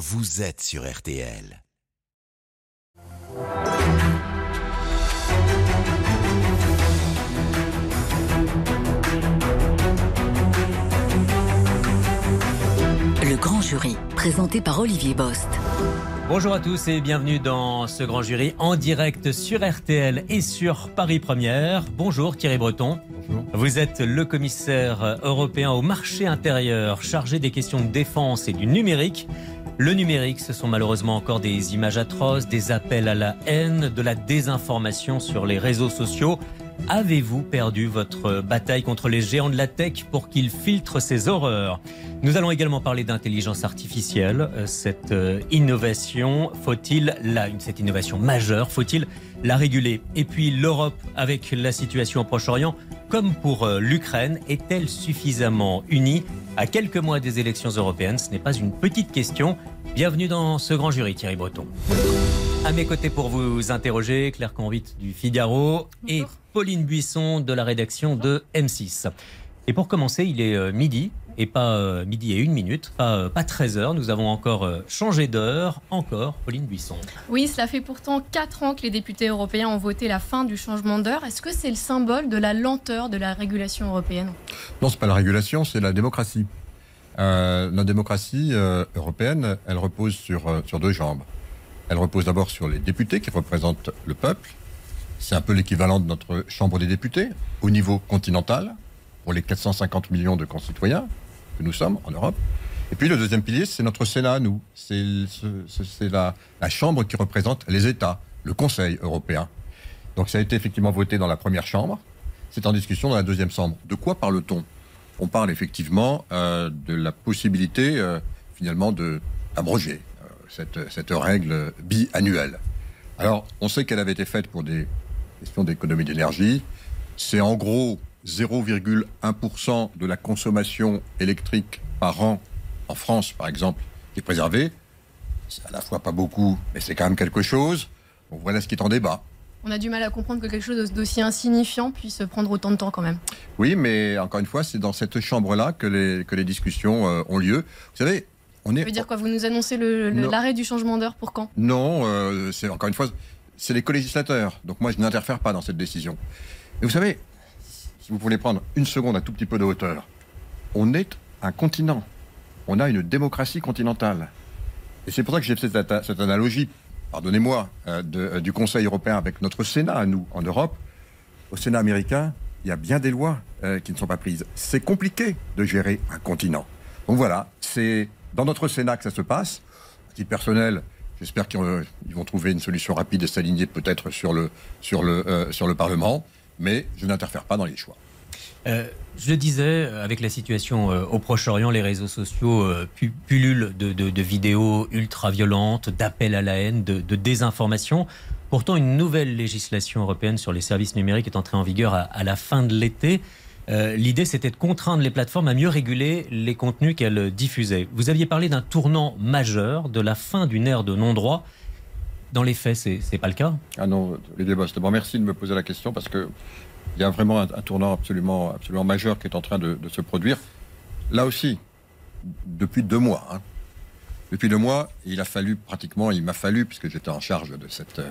vous êtes sur RTL. Le grand jury, présenté par Olivier Bost. Bonjour à tous et bienvenue dans ce grand jury en direct sur RTL et sur Paris Première. Bonjour Thierry Breton. Bonjour. Vous êtes le commissaire européen au marché intérieur chargé des questions de défense et du numérique. Le numérique, ce sont malheureusement encore des images atroces, des appels à la haine, de la désinformation sur les réseaux sociaux. Avez-vous perdu votre bataille contre les géants de la tech pour qu'ils filtrent ces horreurs? Nous allons également parler d'intelligence artificielle. Euh, Cette euh, innovation, faut-il la, cette innovation majeure, faut-il la réguler? Et puis l'Europe, avec la situation au Proche-Orient, comme pour euh, l'Ukraine, est-elle suffisamment unie? À quelques mois des élections européennes Ce n'est pas une petite question. Bienvenue dans ce grand jury, Thierry Breton. À mes côtés pour vous interroger, Claire Convite du Figaro et Pauline Buisson de la rédaction de M6. Et pour commencer, il est euh, midi et pas euh, midi et une minute, pas, euh, pas 13 heures. Nous avons encore euh, changé d'heure, encore Pauline Buisson. Oui, cela fait pourtant 4 ans que les députés européens ont voté la fin du changement d'heure. Est-ce que c'est le symbole de la lenteur de la régulation européenne? Non, c'est pas la régulation, c'est la démocratie. Euh, notre démocratie euh, européenne, elle repose sur, euh, sur deux jambes. Elle repose d'abord sur les députés qui représentent le peuple. C'est un peu l'équivalent de notre Chambre des députés au niveau continental, pour les 450 millions de concitoyens que nous sommes en Europe. Et puis le deuxième pilier, c'est notre Sénat, nous. C'est ce- ce- c'est la, la Chambre qui représente les États, le Conseil européen. Donc ça a été effectivement voté dans la première Chambre. C'est en discussion dans la deuxième Chambre. De quoi parle-t-on? On parle effectivement euh, de la possibilité, euh, finalement, de abroger euh, cette, cette règle biannuelle. Alors, on sait qu'elle avait été faite pour des questions d'économie d'énergie. C'est en gros 0,1% de la consommation électrique par an en France, par exemple, qui est préservée. C'est à la fois pas beaucoup, mais c'est quand même quelque chose. Voilà ce qui est en débat. On a du mal à comprendre que quelque chose d'aussi insignifiant puisse prendre autant de temps quand même. Oui, mais encore une fois, c'est dans cette chambre-là que les, que les discussions euh, ont lieu. Vous savez, on est. Ça veut dire quoi Vous nous annoncez l'arrêt du changement d'heure pour quand? Non, euh, c'est encore une fois, c'est les co-législateurs. Donc moi, je n'interfère pas dans cette décision. Et vous savez, si vous voulez prendre une seconde un tout petit peu de hauteur, on est un continent. On a une démocratie continentale. Et c'est pour ça que j'ai fait cette, cette analogie, pardonnez-moi, euh, euh, du Conseil européen avec notre Sénat à nous, en Europe. Au Sénat américain, il y a bien des lois euh, qui ne sont pas prises. C'est compliqué de gérer un continent. Donc voilà, c'est dans notre Sénat que ça se passe. À titre personnel, j'espère qu'ils ils vont trouver une solution rapide et s'aligner peut-être sur le Parlement, mais je n'interfère pas dans les choix. Euh, je le disais, euh, avec la situation euh, au Proche-Orient, les réseaux sociaux pu- pullulent de, vidéos ultra-violentes, d'appels à la haine, de, désinformation. Pourtant, une nouvelle législation européenne sur les services numériques est entrée en vigueur à, la fin de l'été. L'idée, c'était de contraindre les plateformes à mieux réguler les contenus qu'elles diffusaient. Vous aviez parlé d'un tournant majeur, de la fin d'une ère de non-droit. Dans les faits, c'est pas le cas? Ah non, les débats. D'abord, merci de me poser la question parce que il y a vraiment un, tournant absolument, absolument majeur qui est en train de, se produire. Là aussi, depuis deux mois. hein. Depuis deux mois, il a fallu pratiquement, il m'a fallu, puisque j'étais en charge de cette, euh,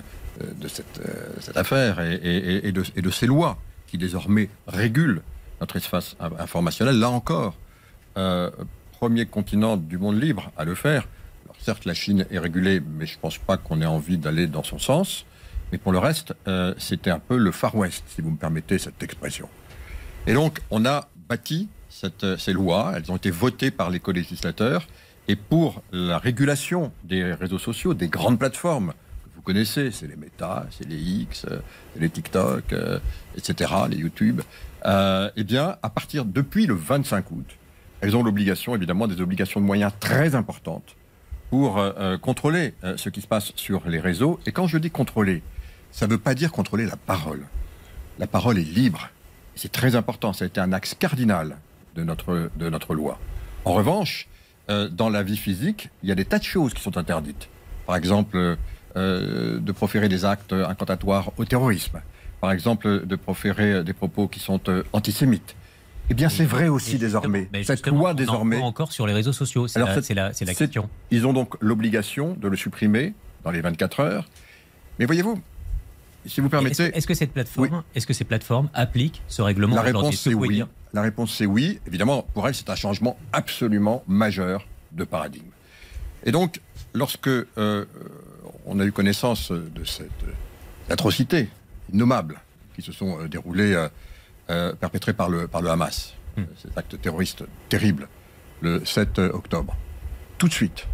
de cette, euh, cette affaire et, de, ces lois qui désormais régulent notre espace in- informationnel. Là encore, euh, premier continent du monde libre à le faire. Alors, certes, la Chine est régulée, mais je ne pense pas qu'on ait envie d'aller dans son sens. Mais pour le reste, euh, c'était un peu le Far West, si vous me permettez cette expression. Et donc, on a bâti euh, ces lois, elles ont été votées par les co-législateurs, et pour la régulation des réseaux sociaux, des grandes plateformes que vous connaissez, c'est les Meta, c'est les X, euh, les TikTok, etc., les YouTube, euh, eh bien, à partir depuis le 25 août, elles ont l'obligation, évidemment, des obligations de moyens très importantes pour contrôler ce qui se passe sur les réseaux. Et quand je dis contrôler, ça ne veut pas dire contrôler la parole. La parole est libre. C'est très important. Ça a été un axe cardinal de notre, de notre loi. En revanche, euh, dans la vie physique, il y a des tas de choses qui sont interdites. Par exemple, euh, de proférer des actes incantatoires au terrorisme. Par exemple, de proférer des propos qui sont euh, antisémites. Eh bien, c'est vrai aussi désormais. mais Cette loi on en désormais, voit encore sur les réseaux sociaux. C'est la, la, la question. ils ont donc l'obligation de le supprimer dans les 24 heures. Mais voyez-vous, si vous Est-ce permettez, que, est-ce que cette plateforme, est-ce que ces plateformes appliquent ce règlement la réponse Est-ce c'est oui. dire La réponse c'est oui. Évidemment, pour elle, c'est un changement absolument majeur de paradigme. Et donc, lorsque euh, on a eu connaissance de cette atrocité innommable qui se sont euh, déroulées, euh, euh, perpétrées par le, par le Hamas, Hmm. cet acte terroriste terrible, le 7 octobre, tout de suite,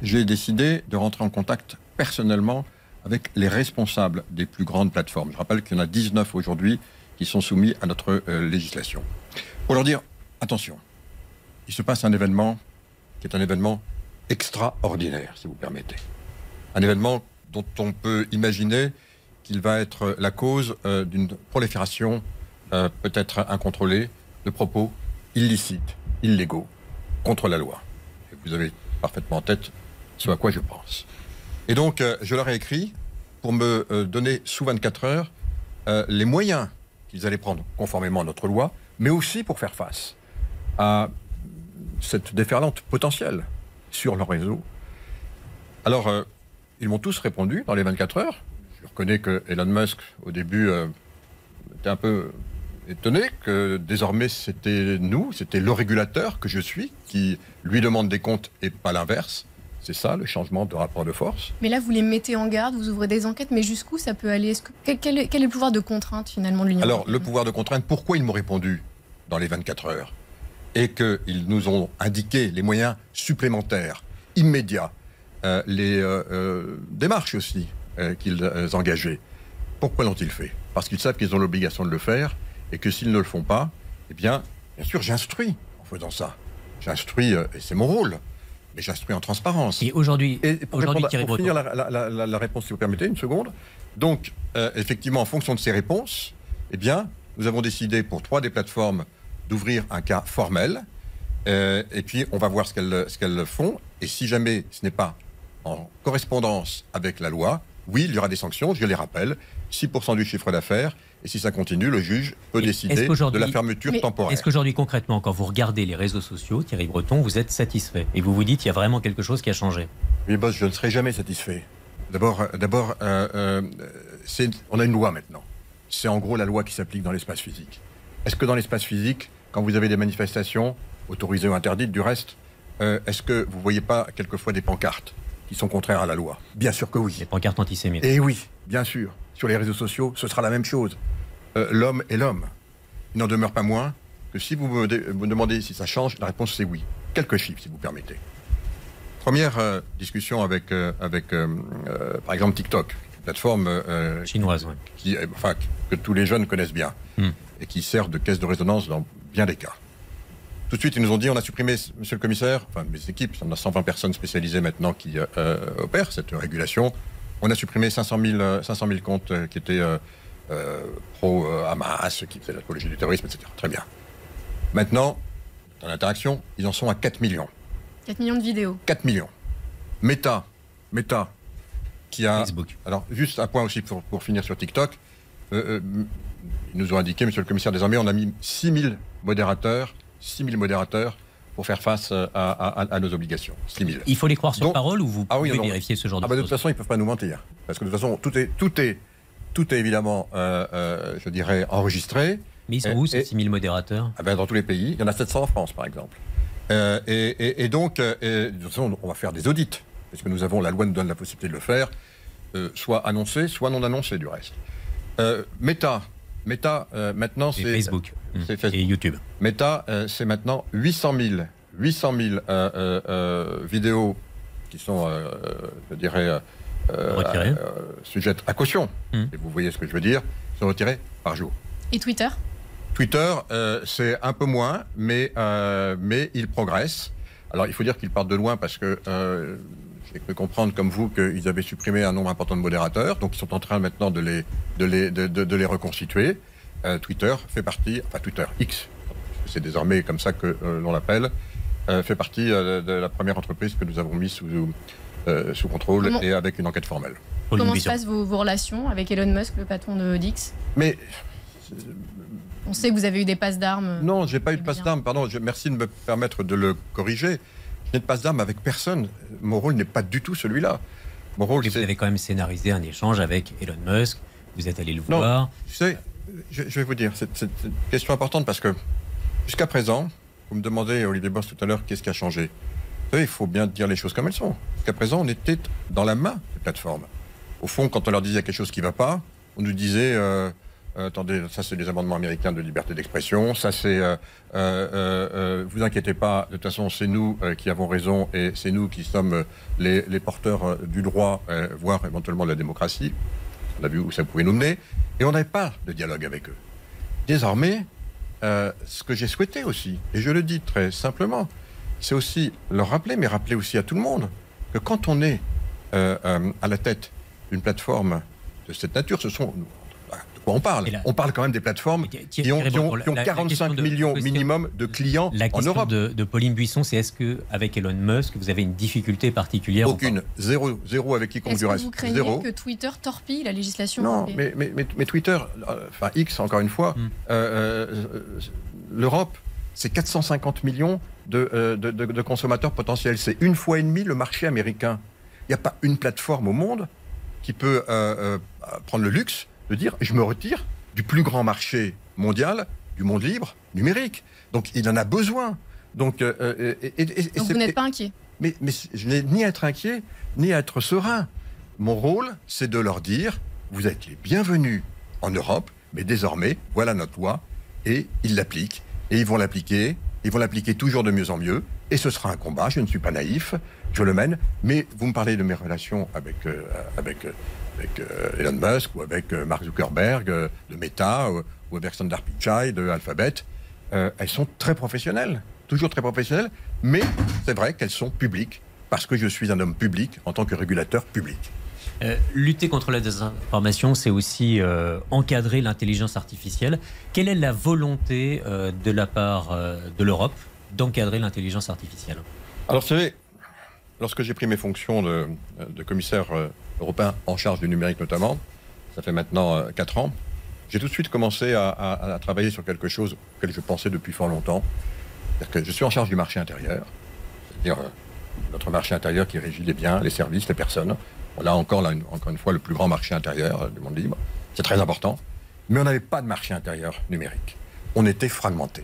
j'ai décidé de rentrer en contact personnellement avec les responsables des plus grandes plateformes. Je rappelle qu'il y en a 19 aujourd'hui qui sont soumis à notre euh, législation. Pour leur dire, attention, il se passe un événement qui est un événement extraordinaire, si vous permettez. Un événement dont on peut imaginer qu'il va être la cause euh, d'une prolifération euh, peut-être incontrôlée de propos illicites, illégaux, contre la loi. Vous avez parfaitement en tête ce à quoi je pense. Et donc, euh, je leur ai écrit pour me euh, donner sous 24 heures euh, les moyens qu'ils allaient prendre conformément à notre loi, mais aussi pour faire face à cette déferlante potentielle sur leur réseau. Alors, ils m'ont tous répondu dans les 24 heures. Je reconnais que Elon Musk, au début, était un peu étonné que désormais c'était nous, c'était le régulateur que je suis, qui lui demande des comptes et pas l'inverse. C'est ça le changement de rapport de force. Mais là, vous les mettez en garde, vous ouvrez des enquêtes, mais jusqu'où ça peut aller? Que- quel, est, quel est le pouvoir de contrainte finalement de l'Union Alors, le pouvoir de contrainte, pourquoi ils m'ont répondu dans les 24 heures? Et qu'ils nous ont indiqué les moyens supplémentaires, immédiats, euh, les euh, euh, démarches aussi qu'ils engageaient. Pourquoi l'ont-ils fait? Parce qu'ils savent qu'ils ont l'obligation de le faire et que s'ils ne le font pas, eh bien, bien sûr, j'instruis en faisant ça. J'instruis, et c'est mon rôle, mais j'instruis en transparence. Et aujourd'hui, Et pour, répondre- pour finir la, la- la- la- la réponse, si vous permettez, une seconde. Donc, euh, effectivement, en fonction de ces réponses, eh bien, nous avons décidé pour trois des plateformes d'ouvrir un cas formel. euh, et puis, on va voir ce qu'elles ce qu'elles font. Et si jamais ce n'est pas en correspondance avec la loi, oui, il y aura des sanctions, je les rappelle. 6% du chiffre d'affaires. Et si ça continue, le juge peut Et décider de la fermeture Mais temporaire. est-ce qu'aujourd'hui concrètement, quand vous regardez les réseaux sociaux, Thierry Breton, vous êtes satisfait et vous vous dites il y a vraiment quelque chose qui a changé? Oui, boss, je ne serai jamais satisfait. D'abord, euh, d'abord, euh, euh, c'est- on a une loi maintenant. C'est en gros la loi qui s'applique dans l'espace physique. Est-ce que dans l'espace physique, quand vous avez des manifestations, autorisées ou interdites du reste, euh, est-ce que vous voyez pas quelquefois des pancartes qui sont contraires à la loi? Bien sûr que oui. Les pancartes antisémites. Et oui, bien sûr. Sur les réseaux sociaux, ce sera la même chose. Euh, l'homme est l'homme. Il n'en demeure pas moins que si vous me, demandez si ça change, la réponse c'est oui. Quelques chiffres, si vous permettez. Première euh, discussion avec, euh, avec par exemple, TikTok, une plateforme Chinoise, ouais. qui, enfin, que tous les jeunes connaissent bien Hmm. et qui sert de caisse de résonance dans bien des cas. Tout de suite, ils nous ont dit on a supprimé, monsieur le commissaire, enfin mes équipes, on a 120 personnes spécialisées maintenant qui opèrent cette régulation. On a supprimé 500 000, euh, 500 000 comptes euh, qui étaient euh, euh, pro-Hamas, qui faisaient l'apologie du terrorisme, etc. Très bien. Maintenant, dans l'interaction, ils en sont à 4 millions. 4 millions de vidéos. 4 millions. Meta, Meta, qui a. Facebook. Alors, juste un point aussi pour, pour finir sur TikTok. Euh, euh, ils nous ont indiqué, monsieur le commissaire, désormais, on a mis 6000 modérateurs, 6000 modérateurs pour faire face euh, à, à- à nos obligations. 6000. Il faut les croire sur Donc- parole ou vous Ah oui, pouvez non, vérifier ce genre Ah de bah, de choses toute façon, ils ne peuvent pas nous mentir. Parce que de toute façon, tout est, tout est, tout est évidemment, euh, euh, je dirais, enregistré. Mais ils sont Et- où ces et- 6000 modérateurs? Ah ben, dans tous les pays. Il y en a 700 en France, par exemple. Euh, et, et- et donc, de toute façon, on va faire des audits, parce que nous avons, la loi nous donne la possibilité de le faire, soit annoncé, soit non annoncé, du reste. Meta, Meta euh, maintenant, c'est... Facebook c'est Facebook. et YouTube. Meta, euh, c'est maintenant 800 000, 800 000 euh, euh, euh, vidéos qui sont, euh, je dirais, euh, euh, euh, sujettes à caution. Hum. Et vous voyez ce que je veux dire, sont retirées par jour. Et Twitter? Twitter, euh, c'est un peu moins, mais, euh, mais il progresse. Alors, il faut dire qu'ils partent de loin parce que euh, j'ai cru comprendre, comme vous, qu'ils avaient supprimé un nombre important de modérateurs. Donc, ils sont en train maintenant de les, de les, de, de- de les reconstituer. Euh, Twitter fait partie, enfin, Twitter X, c'est désormais comme ça que euh, l'on l'appelle, euh, fait partie euh, de la première entreprise que nous avons mise sous, euh, sous contrôle Comment- et avec une enquête formelle. Comment se passent vos, vos relations avec Elon Musk, le patron de Dix? Mais On sait que vous avez eu des passes d'armes. Non, j'ai pas eu de passe bien. d'armes, pardon. je- merci de me permettre de le corriger. N'ai de passe d'armes avec personne. Mon rôle n'est pas du tout celui-là. Mon rôle, vous avez quand même scénarisé un échange avec Elon Musk. Vous êtes allé le Non. voir. Tu sais, je, je vais vous dire, c'est une question importante parce que jusqu'à présent, vous me demandez, Olivier Boss, tout à l'heure, qu'est-ce qui a changé savez, il faut bien dire les choses comme elles sont. Jusqu'à présent, on était dans la main des plateformes. Au fond, quand on leur disait quelque chose qui ne va pas, on nous disait euh, euh, attendez, ça c'est des amendements américains de liberté d'expression, ça c'est euh, euh, vous inquiétez pas, de toute façon c'est nous qui avons raison et c'est nous qui sommes les, les porteurs du droit, voire éventuellement de la démocratie. On a vu où ça pouvait nous mener. Et on n'avait pas de dialogue avec eux. Désormais, ce que j'ai souhaité aussi, et je le dis très simplement, c'est aussi leur rappeler, mais rappeler aussi à tout le monde, que quand on est à la tête d'une plateforme de cette nature, ce sont... Quoi on parle la- On parle quand même des plateformes qui- qui- qui ont, qui qui ont- répond- qui ont la- la 45 question de- millions question- minimum de clients La en Europe. de, de Pauline Buisson, c'est est-ce que avec Elon Musk, vous avez une difficulté particulière Aucune. Zéro, zéro avec quiconque Est-ce du que reste. vous craignez Zéro. que Twitter torpille la législation Non, européenne mais, mais, mais, mais Twitter, enfin X encore une fois, Mm. euh, euh, euh, l'Europe, c'est 450 millions de, euh, de, de- de consommateurs potentiels. C'est une fois et demie le marché américain. Il n'y a pas une plateforme au monde qui peut euh, euh, prendre le luxe de dire je me retire du plus grand marché mondial, du monde libre, numérique. Donc il en a besoin. Donc, euh, euh, et, et- Donc vous n'êtes pas inquiet mais, mais je n'ai ni à être inquiet, ni à être serein. Mon rôle, c'est de leur dire, vous êtes les bienvenus en Europe, mais désormais, voilà notre loi, et ils l'appliquent, et ils vont l'appliquer, ils vont l'appliquer toujours de mieux en mieux, et ce sera un combat, je ne suis pas naïf, je le mène, mais vous me parlez de mes relations avec, euh, avec, euh, avec euh, Elon Musk, ou avec euh, Mark Zuckerberg, euh, de Meta, ou, ou avec Sundar Pichai, de Alphabet, euh, elles sont très professionnelles, toujours très professionnelles, mais c'est vrai qu'elles sont publiques, parce que je suis un homme public en tant que régulateur public. Euh, lutter contre la désinformation, c'est aussi euh, encadrer l'intelligence artificielle. Quelle est la volonté euh, de la part euh, de l'Europe d'encadrer l'intelligence artificielle? Alors, vous savez, lorsque j'ai pris mes fonctions de, commissaire euh, européen en charge du numérique notamment, ça fait maintenant 4 ans, j'ai tout de suite commencé à, travailler sur quelque chose auquel je pensais depuis fort longtemps. Que je suis en charge du marché intérieur, c'est-à-dire euh, notre marché intérieur qui régit les biens, les services, les personnes. On a encore, encore une fois, le plus grand marché intérieur euh, du monde libre. C'est très important. Mais on n'avait pas de marché intérieur numérique. On était fragmenté.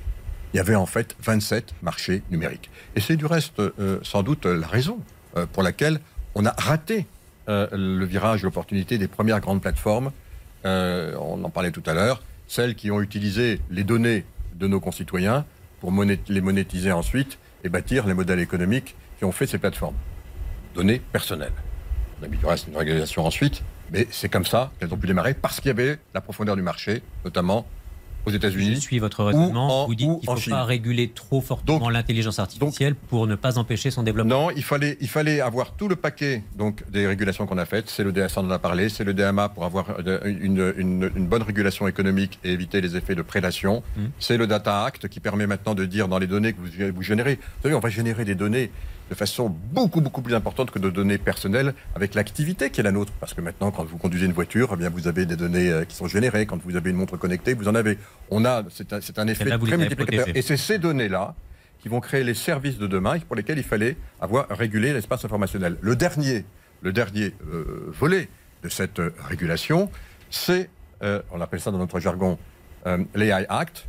Il y avait en fait 27 marchés numériques. Et c'est du reste euh, sans doute la raison euh, pour laquelle on a raté euh, le virage, l'opportunité des premières grandes plateformes. On en parlait tout à l'heure, celles qui ont utilisé les données de nos concitoyens pour les monétiser ensuite et bâtir les modèles économiques qui ont fait ces plateformes. Données personnelles. On a mis du reste une régulation ensuite, mais c'est comme ça qu'elles ont pu démarrer parce qu'il y avait la profondeur du marché, notamment aux Je États-Unis. suis votre raisonnement. en- vous dites qu'il ne faut pas réguler trop fortement l'intelligence artificielle pour ne pas empêcher son développement. Non, il fallait, il fallait avoir tout le paquet donc, des régulations qu'on a faites. C'est le DSA, on en a parlé. C'est le DMA pour avoir une, une- une bonne régulation économique et éviter les effets de prédation. Mm. C'est le Data Act qui permet maintenant de dire dans les données que vous, vous générez. Vous savez, on va générer des données de façon beaucoup, beaucoup plus importante que de données personnelles avec l'activité qui est la nôtre. Parce que maintenant, quand vous conduisez une voiture, eh bien, vous avez des données euh, qui sont générées. Quand vous avez une montre connectée, vous en avez. On a, c'est un, un effet là, très multiplicateur. Et c'est ces données-là qui vont créer les services de demain et pour lesquels il fallait avoir régulé l'espace informationnel. Le dernier, le dernier euh, volet de cette euh, régulation, c'est, euh, on appelle ça dans notre jargon, euh, l'AI Act,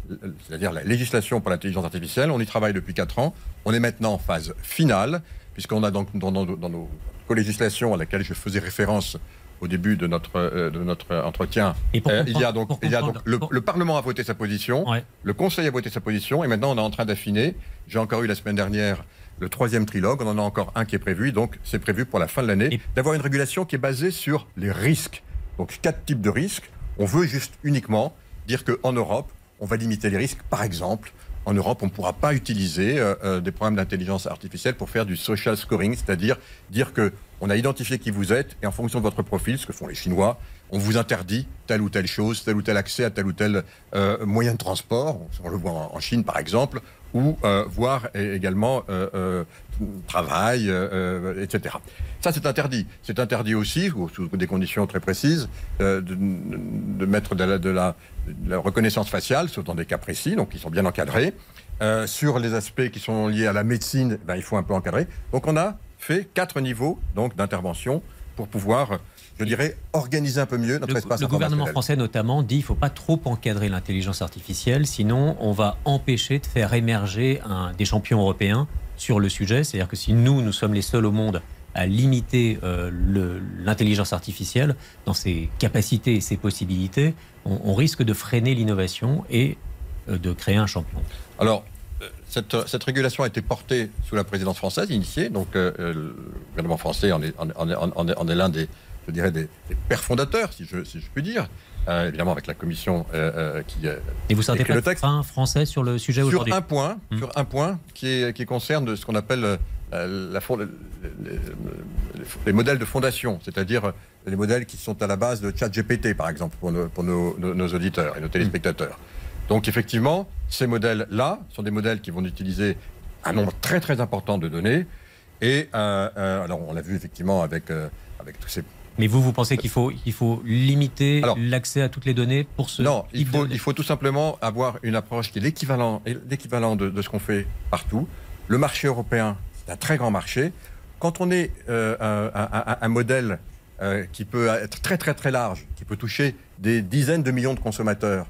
c'est-à-dire la législation pour l'intelligence artificielle. On y travaille depuis 4 ans. On est maintenant en phase finale, puisqu'on a donc dans, dans- dans nos co-législations à laquelle je faisais référence au début de notre, euh, de notre entretien, Et euh, il y a donc, il y a donc le, Parlement a voté sa position. Ouais. Le Conseil a voté sa position et maintenant on est en train d'affiner. J'ai encore eu la semaine dernière le troisième trilogue, on en a encore un qui est prévu, donc c'est prévu pour la fin de l'année, d'avoir une régulation qui est basée sur les risques. Donc quatre types de risques. On veut juste uniquement dire qu'en Europe, on va limiter les risques. Par exemple, en Europe, on ne pourra pas utiliser euh, euh, des programmes d'intelligence artificielle pour faire du social scoring, c'est-à-dire dire que on a identifié qui vous êtes et en fonction de votre profil, ce que font les Chinois, on vous interdit telle ou telle chose, tel ou tel accès à tel ou tel euh, moyen de transport. On le voit en, en Chine, par exemple, ou voir également travail, etc. Ça, c'est interdit. C'est interdit aussi, sous des conditions très précises, de, mettre de la, reconnaissance faciale, sauf dans des cas précis, donc qui sont bien encadrés. sur les aspects qui sont liés à la médecine, ben, il faut un peu encadrer. Donc on a fait quatre niveaux d'intervention pour pouvoir je dirais, organiser un peu mieux notre le, espace Le gouvernement français notamment dit qu'il ne faut pas trop encadrer l'intelligence artificielle, sinon on va empêcher de faire émerger un, des champions européens sur le sujet. C'est-à-dire que si nous, nous sommes les seuls au monde à limiter euh, l'intelligence artificielle dans ses capacités et ses possibilités, on, on risque de freiner l'innovation et euh, de créer un champion. Alors, cette, régulation a été portée sous la présidence française, initiée. Donc, euh, euh, le gouvernement français en est, est, l'un des, je dirais, des, pères fondateurs, si je, si je puis dire. Euh, évidemment, avec la commission qui. Et vous sentez pas le texte français sur le sujet aujourd'hui Sur un point, hmm. sur un point qui, est, qui concerne ce qu'on appelle la, les, modèles de fondation, c'est-à-dire les modèles qui sont à la base de ChatGPT, par exemple, pour, nos, pour nos, nos, auditeurs et nos téléspectateurs. Donc effectivement, ces modèles-là sont des modèles qui vont utiliser un nombre très très important de données. Et euh, euh, alors on l'a vu effectivement avec, euh, avec tous ces... Mais vous, vous pensez qu'il faut, il faut limiter l'accès à toutes les données pour ce... Non, il faut, il faut tout simplement avoir une approche qui est l'équivalent, l'équivalent de, ce qu'on fait partout. Le marché européen, c'est un très grand marché. Quand on est un, un, modèle qui peut être très très très large, qui peut toucher des dizaines de millions de consommateurs,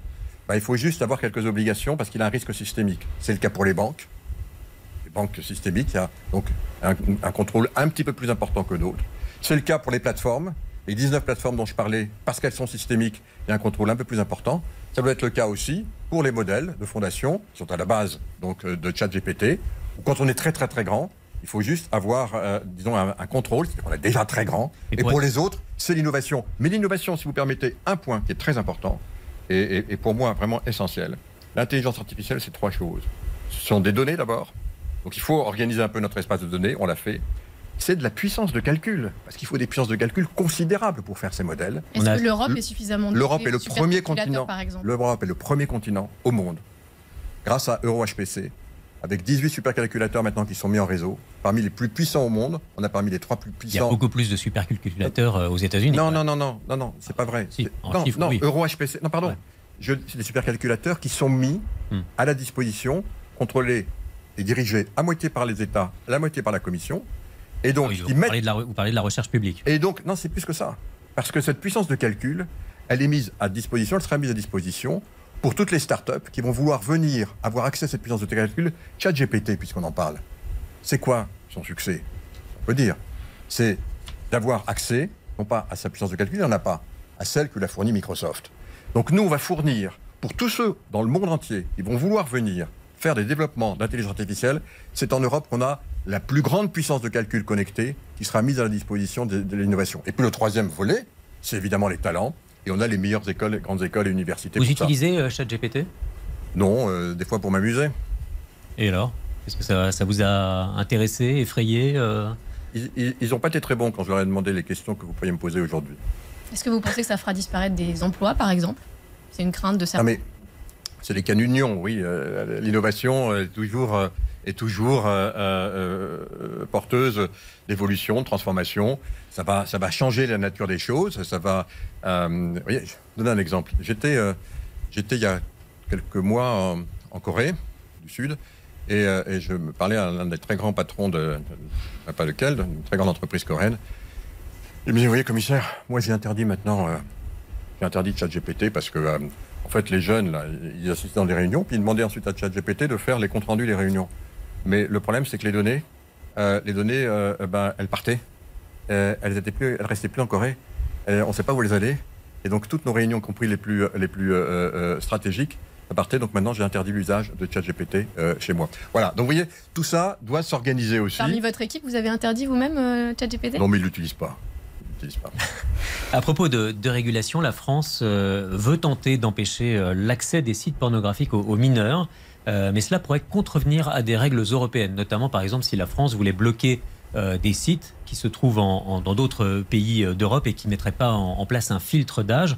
bah, il faut juste avoir quelques obligations parce qu'il a un risque systémique. C'est le cas pour les banques. Les banques systémiques, il y a donc un, contrôle un petit peu plus important que d'autres. C'est le cas pour les plateformes. Les 19 plateformes dont je parlais, parce qu'elles sont systémiques, il y a un contrôle un peu plus important. Ça doit être le cas aussi pour les modèles de fondation qui sont à la base donc, euh, de ChatGPT. Quand on est très très très grand, il faut juste avoir, euh, disons, un, contrôle, qu'on est déjà très grand. Et, pour les autres, c'est l'innovation. Mais l'innovation, si vous permettez, un point qui est très important, et, pour moi vraiment essentiel. L'intelligence artificielle, c'est trois choses. Ce sont des données d'abord. Donc il faut organiser un peu notre espace de données, on l'a fait. C'est de la puissance de calcul, parce qu'il faut des puissances de calcul considérables pour faire ces modèles. Est-ce que l'Europe est suffisamment L'Europe est le premier continent. L'Europe est le premier continent au monde, grâce à EuroHPC, avec 18 supercalculateurs maintenant qui sont mis en réseau, parmi les plus puissants au monde. On a parmi les trois plus puissants. Il y a beaucoup plus de supercalculateurs euh, aux États-Unis. Non, non, non, non, non, non, c'est pas vrai. non, non, EuroHPC. Non, pardon. C'est des supercalculateurs qui sont mis hmm. à la disposition, contrôlés et dirigés à moitié par les États, à la moitié par la Commission. Et donc, vous, parlez de la, vous parlez de la recherche publique. Et donc, non, c'est plus que ça. Parce que cette puissance de calcul, elle est mise à disposition, elle sera mise à disposition pour toutes les startups qui vont vouloir venir avoir accès à cette puissance de calcul, ChatGPT, puisqu'on en parle. C'est quoi son succès? On peut dire. C'est d'avoir accès, non pas à sa puissance de calcul, il n'en a pas, à celle que l'a fournie Microsoft. Donc nous, on va fournir, pour tous ceux dans le monde entier qui vont vouloir venir faire des développements d'intelligence artificielle, c'est en Europe qu'on a la plus grande puissance de calcul connectée qui sera mise à la disposition de, de l'innovation. Et puis le troisième volet, c'est évidemment les talents. Et on a les meilleures écoles, grandes écoles et universités. Vous utilisez euh, ChatGPT? Non, euh, des fois pour m'amuser. Et alors? Est-ce que ça, vous a intéressé, effrayé euh? Ils n'ont pas été très bons quand je leur ai demandé les questions que vous pourriez me poser aujourd'hui. Est-ce que vous pensez que ça fera disparaître des emplois, par exemple? C'est une crainte de certains. Mais c'est les canunions, oui. L'innovation est toujours est toujours euh, euh, euh, porteuse d'évolution, de transformation. Ça va, ça va changer la nature des choses. Ça va. Euh, je vais donner un exemple. J'étais, j'étais il y a quelques mois en, Corée du Sud. Et, je me parlais à l'un des très grands patrons de, pas lequel, d'une très grande entreprise coréenne. Il me dit, vous voyez, commissaire, moi j'ai interdit maintenant, j'ai interdit ChatGPT parce que, fait, les jeunes, là, ils assistaient dans des réunions, puis ils demandaient ensuite à ChatGPT de faire les comptes rendus des réunions. Mais le problème, c'est que les données, euh, les données, euh, ben, elles partaient. Euh, elles étaient plus, elles restaient plus en Corée. on ne sait pas où elles allaient. Et donc toutes nos réunions, y compris les plus, les plus stratégiques, partaient. Donc maintenant, j'ai interdit l'usage de ChatGPT chez moi. Voilà. Donc vous voyez, tout ça doit s'organiser aussi. Parmi votre équipe, vous avez interdit vous-même ChatGPT? Non, mais ils ne l'utilisent pas. À propos de, régulation, la France veut tenter d'empêcher l'accès des sites pornographiques aux mineurs. Euh, mais cela pourrait contrevenir à des règles européennes, notamment par exemple si la France voulait bloquer euh, des sites qui se trouvent dans d'autres pays euh, d'Europe et qui ne mettraient pas en, place un filtre d'âge.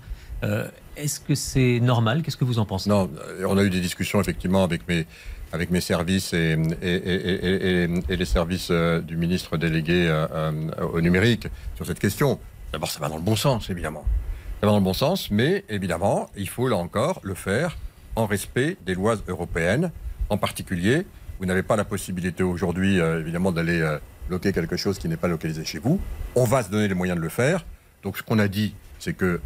Est-ce que c'est normal? Qu'est-ce que vous en pensez? Non, on a eu des discussions effectivement avec mes, avec mes services et, les services du ministre délégué au numérique sur cette question. D'abord, ça va dans le bon sens, évidemment. Ça va dans le bon sens, mais évidemment, il faut là encore le faire en respect des lois européennes. En particulier, vous n'avez pas la possibilité aujourd'hui, évidemment, d'aller bloquer quelque chose qui n'est pas localisé chez vous. On va se donner les moyens de le faire. Donc, ce qu'on a dit, c'est que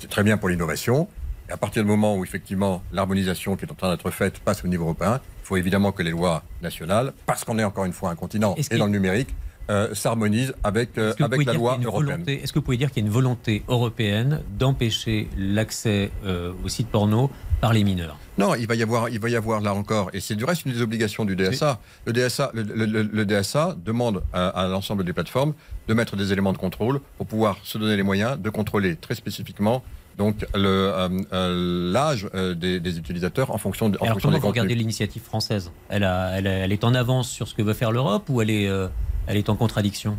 c'est très bien pour l'innovation. Et à partir du moment où, effectivement, l'harmonisation qui est en train d'être faite passe au niveau européen, il faut évidemment que les lois nationales, parce qu'on est encore une fois un continent et dans le numérique, euh, s'harmonisent avec, euh, avec la loi européenne. Est-ce que vous pouvez dire qu'il y a une volonté européenne d'empêcher l'accès euh, aux sites porno par les mineurs? Non, il va y avoir, il va y avoir là encore, et c'est du reste une des obligations du DSA. Le DSA, le, DSA demande à l'ensemble des plateformes de mettre des éléments de contrôle pour pouvoir se donner les moyens de contrôler très spécifiquement donc euh, euh, l'âge euh, des, utilisateurs en fonction, de, en Alors comment vous regardez l'initiative française? Elle, elle, est en avance sur ce que veut faire l'Europe ou elle est, elle est en contradiction?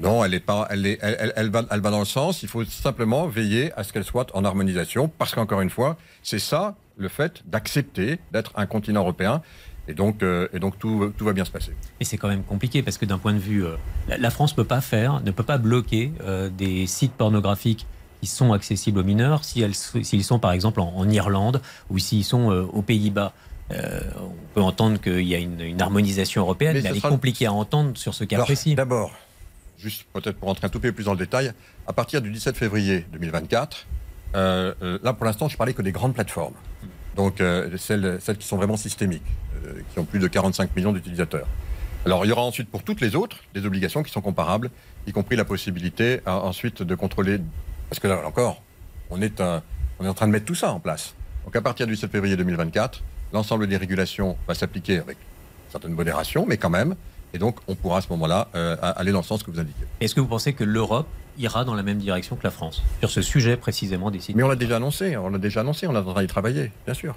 Non, elle, est pas, elle, est, elle, elle, va, elle va dans le sens. Il faut simplement veiller à ce qu'elle soit en harmonisation, parce qu'encore une fois, c'est ça le fait d'accepter d'être un continent européen. Et donc, et donc tout, tout, va bien se passer. Mais c'est quand même compliqué parce que d'un point de vue, la, France peut pas faire, ne peut pas bloquer des sites pornographiques qui sont accessibles aux mineurs, s'ils sont par exemple en, Irlande ou s'ils sont euh, aux Pays-Bas. Euh, on peut entendre qu'il y a une, harmonisation européenne, mais, elle est compliquée à entendre sur ce cas précis. D'abord, juste peut-être pour entrer un tout peu plus dans le détail, à partir du 17 février 2024, euh, là pour l'instant je parlais que des grandes plateformes, donc celles, celles, qui sont vraiment systémiques, qui ont plus de 45 millions d'utilisateurs. Alors il y aura ensuite pour toutes les autres des obligations qui sont comparables, y compris la possibilité ensuite de contrôler parce que là encore, on est, on est en train de mettre tout ça en place. Donc à partir du 7 février 2024, l'ensemble des régulations va s'appliquer avec certaines modérations, mais quand même. Et donc, on pourra à ce moment-là euh, aller dans le sens que vous indiquez. Est-ce que vous pensez que l'Europe ira dans la même direction que la France sur ce sujet précisément des sites Mais on l'a déjà annoncé, on l'a déjà annoncé, on est en train d'y travailler, bien sûr.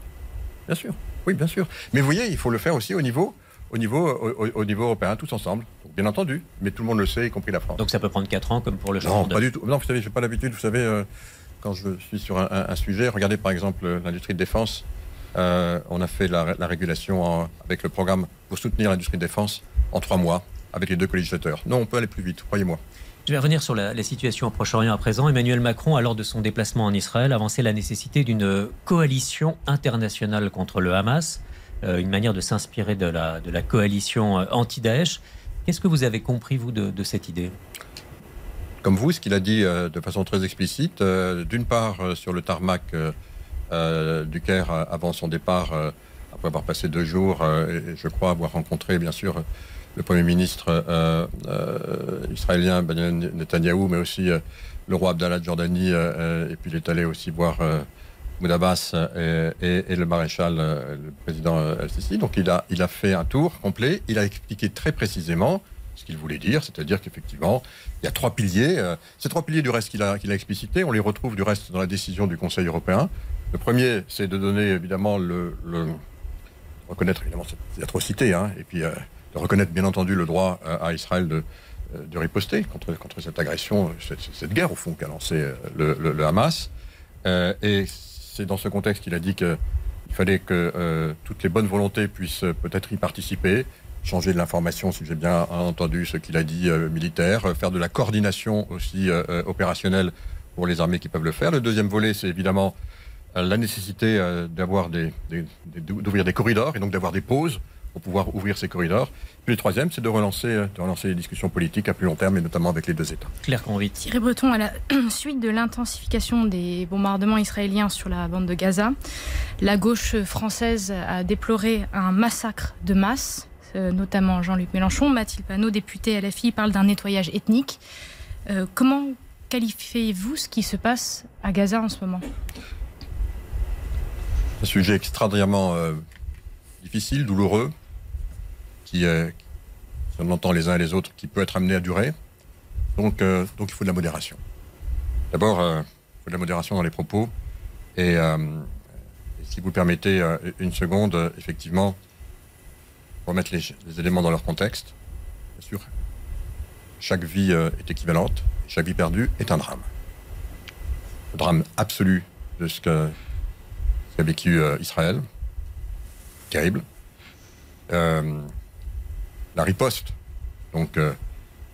Bien sûr, oui, bien sûr. Mais vous voyez, il faut le faire aussi au niveau au niveau, au, niveau européen, tous ensemble. Bien entendu, mais tout le monde le sait, y compris la France. Donc ça peut prendre 4 ans, comme pour le changement Non, pas du tout. Non, vous savez, je n'ai pas l'habitude, vous savez, euh, quand je suis sur un, sujet, regardez par exemple l'industrie de défense. Euh, on a fait la, régulation avec le programme pour soutenir l'industrie de défense en trois mois, avec les deux co-législateurs. Non, on peut aller plus vite, croyez-moi. Je vais revenir sur la, la situation au Proche-Orient à présent. Emmanuel Macron, lors de son déplacement en Israël, avançait la nécessité d'une coalition internationale contre le Hamas. Euh, une manière de s'inspirer de la, de la coalition euh, anti-Daesh. Qu'est-ce que vous avez compris, vous, de, cette idée? Comme vous, ce qu'il a dit euh, de façon très explicite, d'une part sur le tarmac du Caire avant son départ, après avoir passé deux jours, et je crois avoir rencontré, bien sûr, le Premier ministre israélien Benjamin Netanyahou, mais aussi le roi Abdallah de Jordanie, et puis il est allé aussi voir Moudabas et, et, le maréchal, euh, le président El-Sisi. Donc il a, il a fait un tour complet. Il a expliqué très précisément ce qu'il voulait dire, c'est-à-dire qu'effectivement, il y a trois piliers. Euh, ces trois piliers, du reste qu'il a, qu'il a explicités, on les retrouve du reste dans la décision du Conseil européen. Le premier, c'est de donner évidemment le, reconnaître évidemment cette atrocité, hein, et puis euh, de reconnaître bien entendu le droit à Israël de, riposter contre, contre cette agression, cette, guerre au fond qu'a lancé le, Hamas. C'est dans ce contexte qu'il a dit qu'il fallait que euh, toutes les bonnes volontés puissent euh, peut-être y participer, changer de l'information, si j'ai bien entendu ce qu'il a dit, euh, militaire, faire de la coordination aussi opérationnelle pour les armées qui peuvent le faire. Le deuxième volet, c'est évidemment la nécessité d'ouvrir des corridors et donc d'avoir des pauses pour pouvoir ouvrir ces corridors. Puis le troisième, c'est de relancer, de relancer les discussions politiques à plus long terme, et notamment avec les deux États. Claire Convite. Thierry Breton, à la suite de l'intensification des bombardements israéliens sur la bande de Gaza, la gauche française a déploré un massacre de masse, euh, notamment Jean-Luc Mélenchon. Mathilde Panot, députée LFI, parle d'un nettoyage ethnique. Euh, comment qualifiez-vous ce qui se passe à Gaza en ce moment? Un sujet extraordinairement euh, difficile, douloureux qui, si on entend les uns et les autres, qui peut être amené à durer. Donc, euh, donc il faut de la modération. D'abord, euh, il faut de la modération dans les propos. Et, euh, si vous permettez une seconde, effectivement, remettre les, les, éléments dans leur contexte. Bien sûr, chaque vie est équivalente, chaque vie perdue est un drame. Le drame absolu de ce qu'a vécu Israël, terrible. Euh, la riposte, donc, euh,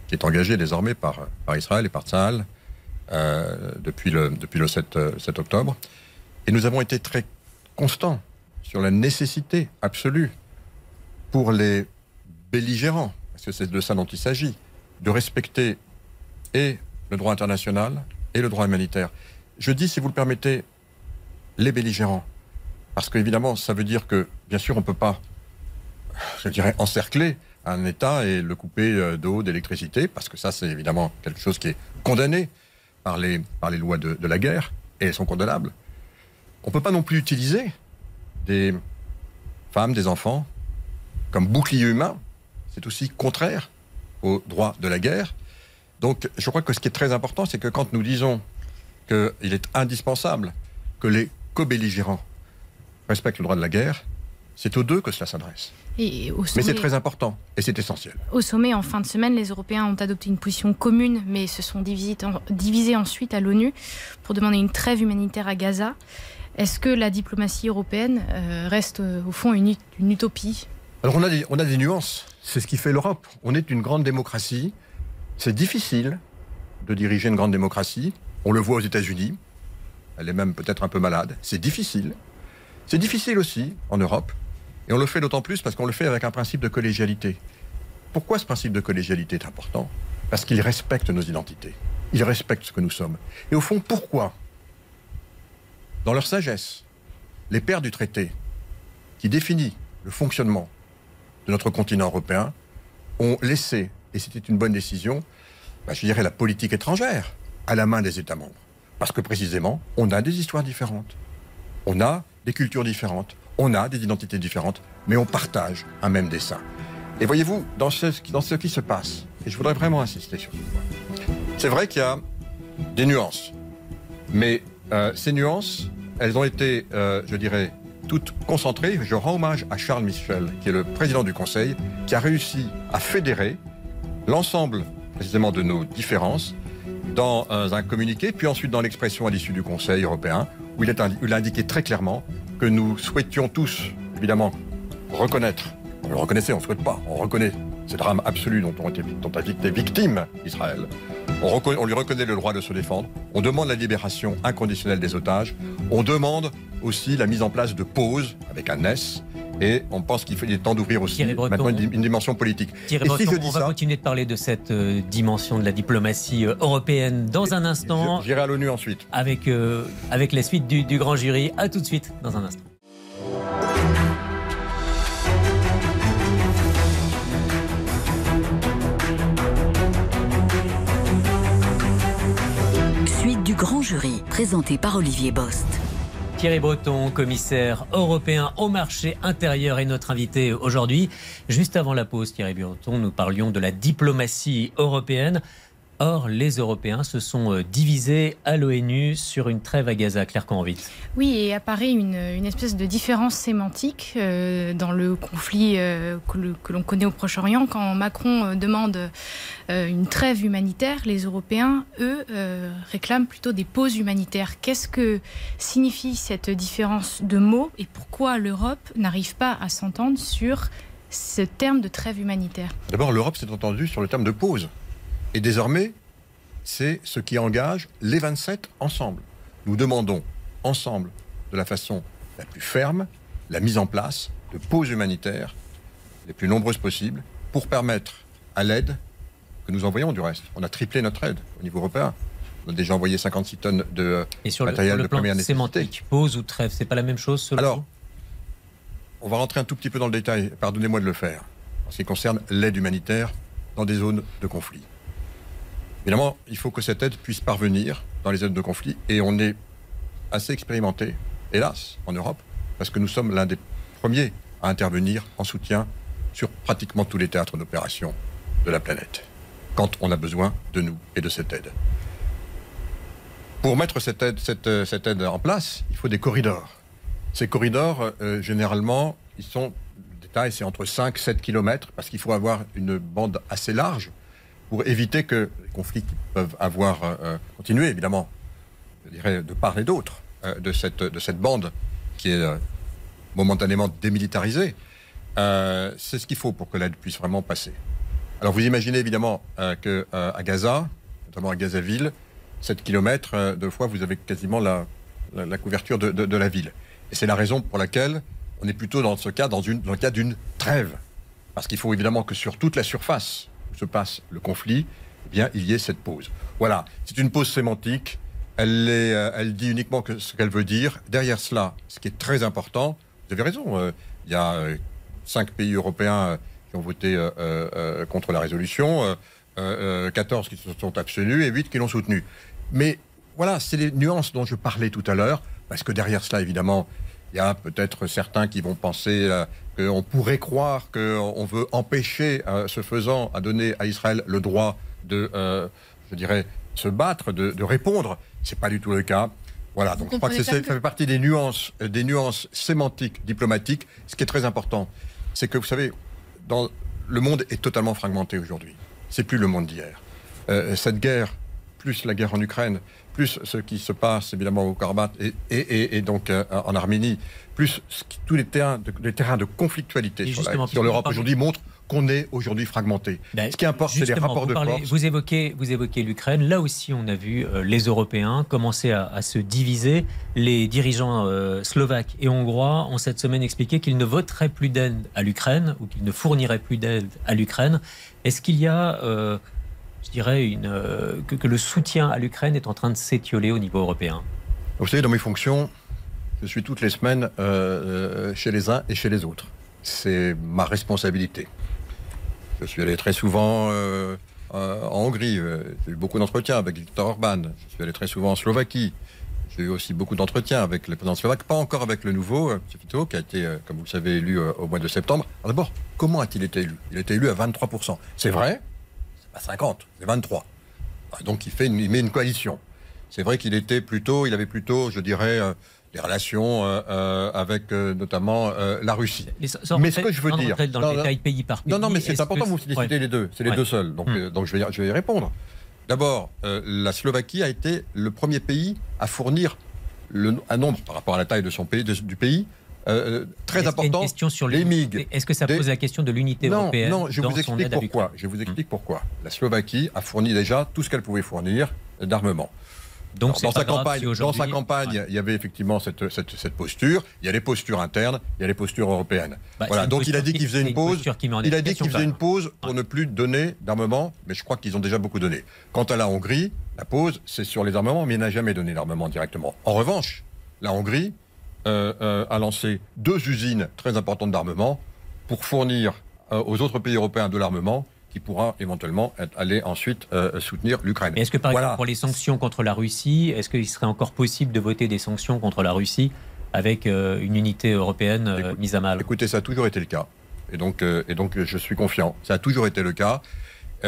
qui est engagée désormais par, Israël et par Tzahal euh, depuis, le, depuis le 7, 7 octobre. Et nous avons été très constants sur la nécessité absolue pour les belligérants, parce que c'est de ça dont il s'agit, de respecter et le droit international et le droit humanitaire. Je dis, si vous le permettez, les belligérants, parce qu'évidemment, ça veut dire que, bien sûr, on ne peut pas, je dirais, encercler un État et le couper euh, d'eau, d'électricité, parce que ça, c'est évidemment quelque chose qui est condamné par les, lois de, la guerre, et elles sont condamnables. On ne peut pas non plus utiliser des femmes, des enfants, comme bouclier humain. C'est aussi contraire au droit de la guerre. Donc, je crois que ce qui est très important, c'est que quand nous disons qu'il est indispensable que les co-belligérants respectent le droit de la guerre, c'est aux deux que cela s'adresse. Et au Mais c'est très important et c'est essentiel. au sommet, en fin de semaine, les Européens ont adopté une position commune, mais se sont divisés, en- divisés ensuite à l'ONU pour demander une trêve humanitaire à Gaza. Est-ce que la diplomatie européenne euh, reste euh, au fond une utopie? Alors on a des, on a des nuances. C'est ce qui fait l'Europe. On est une grande démocratie. C'est difficile de diriger une grande démocratie. On le voit aux États-Unis. Elle est même peut-être un peu malade. C'est difficile. C'est difficile aussi en Europe. Et on le fait d'autant plus parce qu'on le fait avec un principe de collégialité. Pourquoi ce principe de collégialité est important? Parce qu'il respecte nos identités. Il respecte ce que nous sommes. Et au fond, pourquoi? Dans leur sagesse, les pères du traité, qui définit le fonctionnement de notre continent européen, ont laissé, et c'était une bonne décision, bah, je dirais la politique étrangère à la main des États membres. Parce que précisément, on a des histoires différentes, on a des cultures différentes, on a des identités différentes, mais on partage un même dessin. Et voyez-vous, dans ce, qui se passe, et je voudrais vraiment insister sur ce point, c'est vrai qu'il y a des nuances, mais euh, ces nuances, elles ont été, euh, je dirais, toutes concentrées. Je rends hommage à Charles Michel, qui est le président du Conseil, qui a réussi à fédérer l'ensemble précisément de nos différences dans euh, un communiqué, puis ensuite dans l'expression à l'issue du Conseil européen, où il a indiqué très clairement que nous souhaitions tous, évidemment, reconnaître, on le reconnaissait, on ne souhaite pas, on reconnaît. Ces drames absolus dont, ont été, dont a été victime Israël. On, lui reconnaît le droit de se défendre, on demande la libération inconditionnelle des otages, on demande aussi la mise en place de pauses avec un S, et on pense qu'il est temps d'ouvrir aussi Breton. maintenant une, une dimension politique. Thierry Et si je dis on va ça- continuer de parler de cette euh, dimension de la diplomatie euh, européenne dans un instant. Je- J'irai à l'ONU ensuite. avec, euh, avec la suite du, du grand jury. À tout de suite dans un instant. Suite du grand jury, présenté par Olivier Bost. Thierry Breton, commissaire européen au marché intérieur, est notre invité aujourd'hui. Juste avant la pause, Thierry Breton, nous parlions de la diplomatie européenne. Or, les Européens se sont euh, divisés à l'ONU sur une trêve à Gaza. Claire Convite. Oui, et apparaît une, une espèce de différence sémantique euh, dans le conflit euh, que, l'on connaît au Proche-Orient. Quand Macron demande euh, une trêve humanitaire, les Européens, eux, euh, réclament plutôt des pauses humanitaires. Qu'est-ce que signifie cette différence de mots et pourquoi l'Europe n'arrive pas à s'entendre sur ce terme de trêve humanitaire? D'abord, l'Europe s'est entendue sur le terme de pause. Et désormais, c'est ce qui engage les 27 ensemble. Nous demandons ensemble, de la façon la plus ferme, la mise en place de pauses humanitaires les plus nombreuses possibles pour permettre à l'aide que nous envoyons du reste. On a triplé notre aide au niveau européen. On a déjà envoyé 56 tonnes de Et sur le, matériel sur le de plan première nécessité. sémantique, pause ou trêve, c'est pas la même chose selon Alors, on va rentrer un tout petit peu dans le détail, pardonnez-moi de le faire, en ce qui concerne l'aide humanitaire dans des zones de conflit. Évidemment, il faut que cette aide puisse parvenir dans les zones de conflit, et on est assez expérimenté, hélas, en Europe, parce que nous sommes l'un des premiers à intervenir en soutien sur pratiquement tous les théâtres d'opération de la planète, quand on a besoin de nous et de cette aide. Pour mettre cette aide, euh, en place, il faut des corridors. Ces corridors, euh, généralement, ils sont, détail, c'est entre 5 et 7 km, parce qu'il faut avoir une bande assez large pour éviter que les conflits qui peuvent avoir euh, euh, continué, évidemment, je dirais, de part et d'autre, euh, de, cette, de cette bande qui est momentanément démilitarisée. C'est ce qu'il faut pour que l'aide puisse vraiment passer. Alors vous imaginez évidemment que à Gaza, notamment à Gazaville, 7 km de fois, vous avez quasiment la, la, couverture de, de, la ville. Et c'est la raison pour laquelle on est plutôt dans ce cas, dans, une, dans le cas d'une trêve. Parce qu'il faut évidemment que sur toute la surface se passe le conflit, eh bien, il y ait cette pause. Voilà, c'est une pause sémantique. Elle, est, elle dit uniquement que ce qu'elle veut dire. Derrière cela, ce qui est très important, vous avez raison, il y a cinq pays européens euh, qui ont voté euh, euh, contre la résolution, 14 qui se sont abstenus et 8 qui l'ont soutenue. Mais voilà, c'est les nuances dont je parlais tout à l'heure, parce que derrière cela, évidemment, il y a peut-être certains qui vont penser qu'on pourrait croire qu'on veut empêcher, ce faisant, à donner à Israël le droit de, je dirais, se battre, de, de répondre. C'est pas du tout le cas. Voilà, donc je crois que, ça fait partie des nuances, des nuances sémantiques, diplomatiques, ce qui est très important c'est que vous savez, dans, le monde est totalement fragmenté aujourd'hui. C'est plus le monde d'hier. Euh, cette guerre, plus la guerre en Ukraine, plus ce qui se passe évidemment au Karabakh et, donc euh, en Arménie, plus tous les terrains de, les terrains de conflictualité sur l'Europe aujourd'hui montrent qu'on est aujourd'hui fragmenté. Ben, Ce qui importe, c'est les rapports de force. Vous évoquez, vous évoquez l'Ukraine. Là aussi, on a vu euh, les Européens commencer à, se diviser. Les dirigeants euh, slovaques et hongrois ont cette semaine expliqué qu'ils ne voteraient plus d'aide à l'Ukraine ou qu'ils ne fourniraient plus d'aide à l'Ukraine. Est-ce qu'il y a, une, que, que, le soutien à l'Ukraine est en train de s'étioler au niveau européen Vous savez, dans mes fonctions, je suis toutes les semaines chez les uns et chez les autres. C'est ma responsabilité. Je suis allé très souvent euh, euh, en Hongrie. Euh, j'ai eu beaucoup d'entretiens avec Viktor Orban. Je suis allé très souvent en Slovaquie. J'ai eu aussi beaucoup d'entretiens avec le président slovaque, pas encore avec le nouveau, qui a été, comme vous le savez, élu au mois de septembre. D'abord, comment a-t-il été élu? Il a été élu à 23%. C'est vrai, pas 50, c'est 23. Ah, donc il, fait il met une coalition. C'est vrai qu'il était plutôt, il avait plutôt, je dirais, les relations euh, euh, avec euh, notamment la Russie. mais ce que je veux dire, dans, le détail pays par pays, non, non, mais c'est important. Vous citez les deux, c'est les deux seuls. Donc, hmm. donc je vais, je vais y répondre. D'abord, la Slovaquie a été le premier pays à fournir le, un nombre par rapport à la taille de son pays, du pays, très important. question sur les MiG. Est-ce que ça pose la question de l'unité européenne Non, je vous explique pourquoi. Je vous explique pourquoi. La Slovaquie a fourni déjà tout ce qu'elle pouvait fournir d'armement. Donc dans, sa campagne, dans sa campagne, il y avait effectivement cette, cette, posture. Il y a les postures internes, il y a les postures européennes. Bah, voilà. Donc il a dit qu'il faisait une pause. Il a dit qu'il faisait une pause pour ne plus donner d'armement, mais je crois qu'ils ont déjà beaucoup donné. Quant à la Hongrie, la pause, c'est sur les armements, mais il n'a jamais donné d'armement directement. En revanche, la Hongrie euh, euh, a lancé deux usines très importantes d'armement pour fournir euh, aux autres pays européens de l'armement qui pourra éventuellement aller ensuite euh, soutenir l'Ukraine. Est-ce que par exemple pour les sanctions contre la Russie, est-ce qu'il serait encore possible de voter des sanctions contre la Russie avec euh, une unité européenne euh, mise à mal? Écoutez, ça a toujours été le cas. Et donc, et donc je suis confiant. Ça a toujours été le cas. tout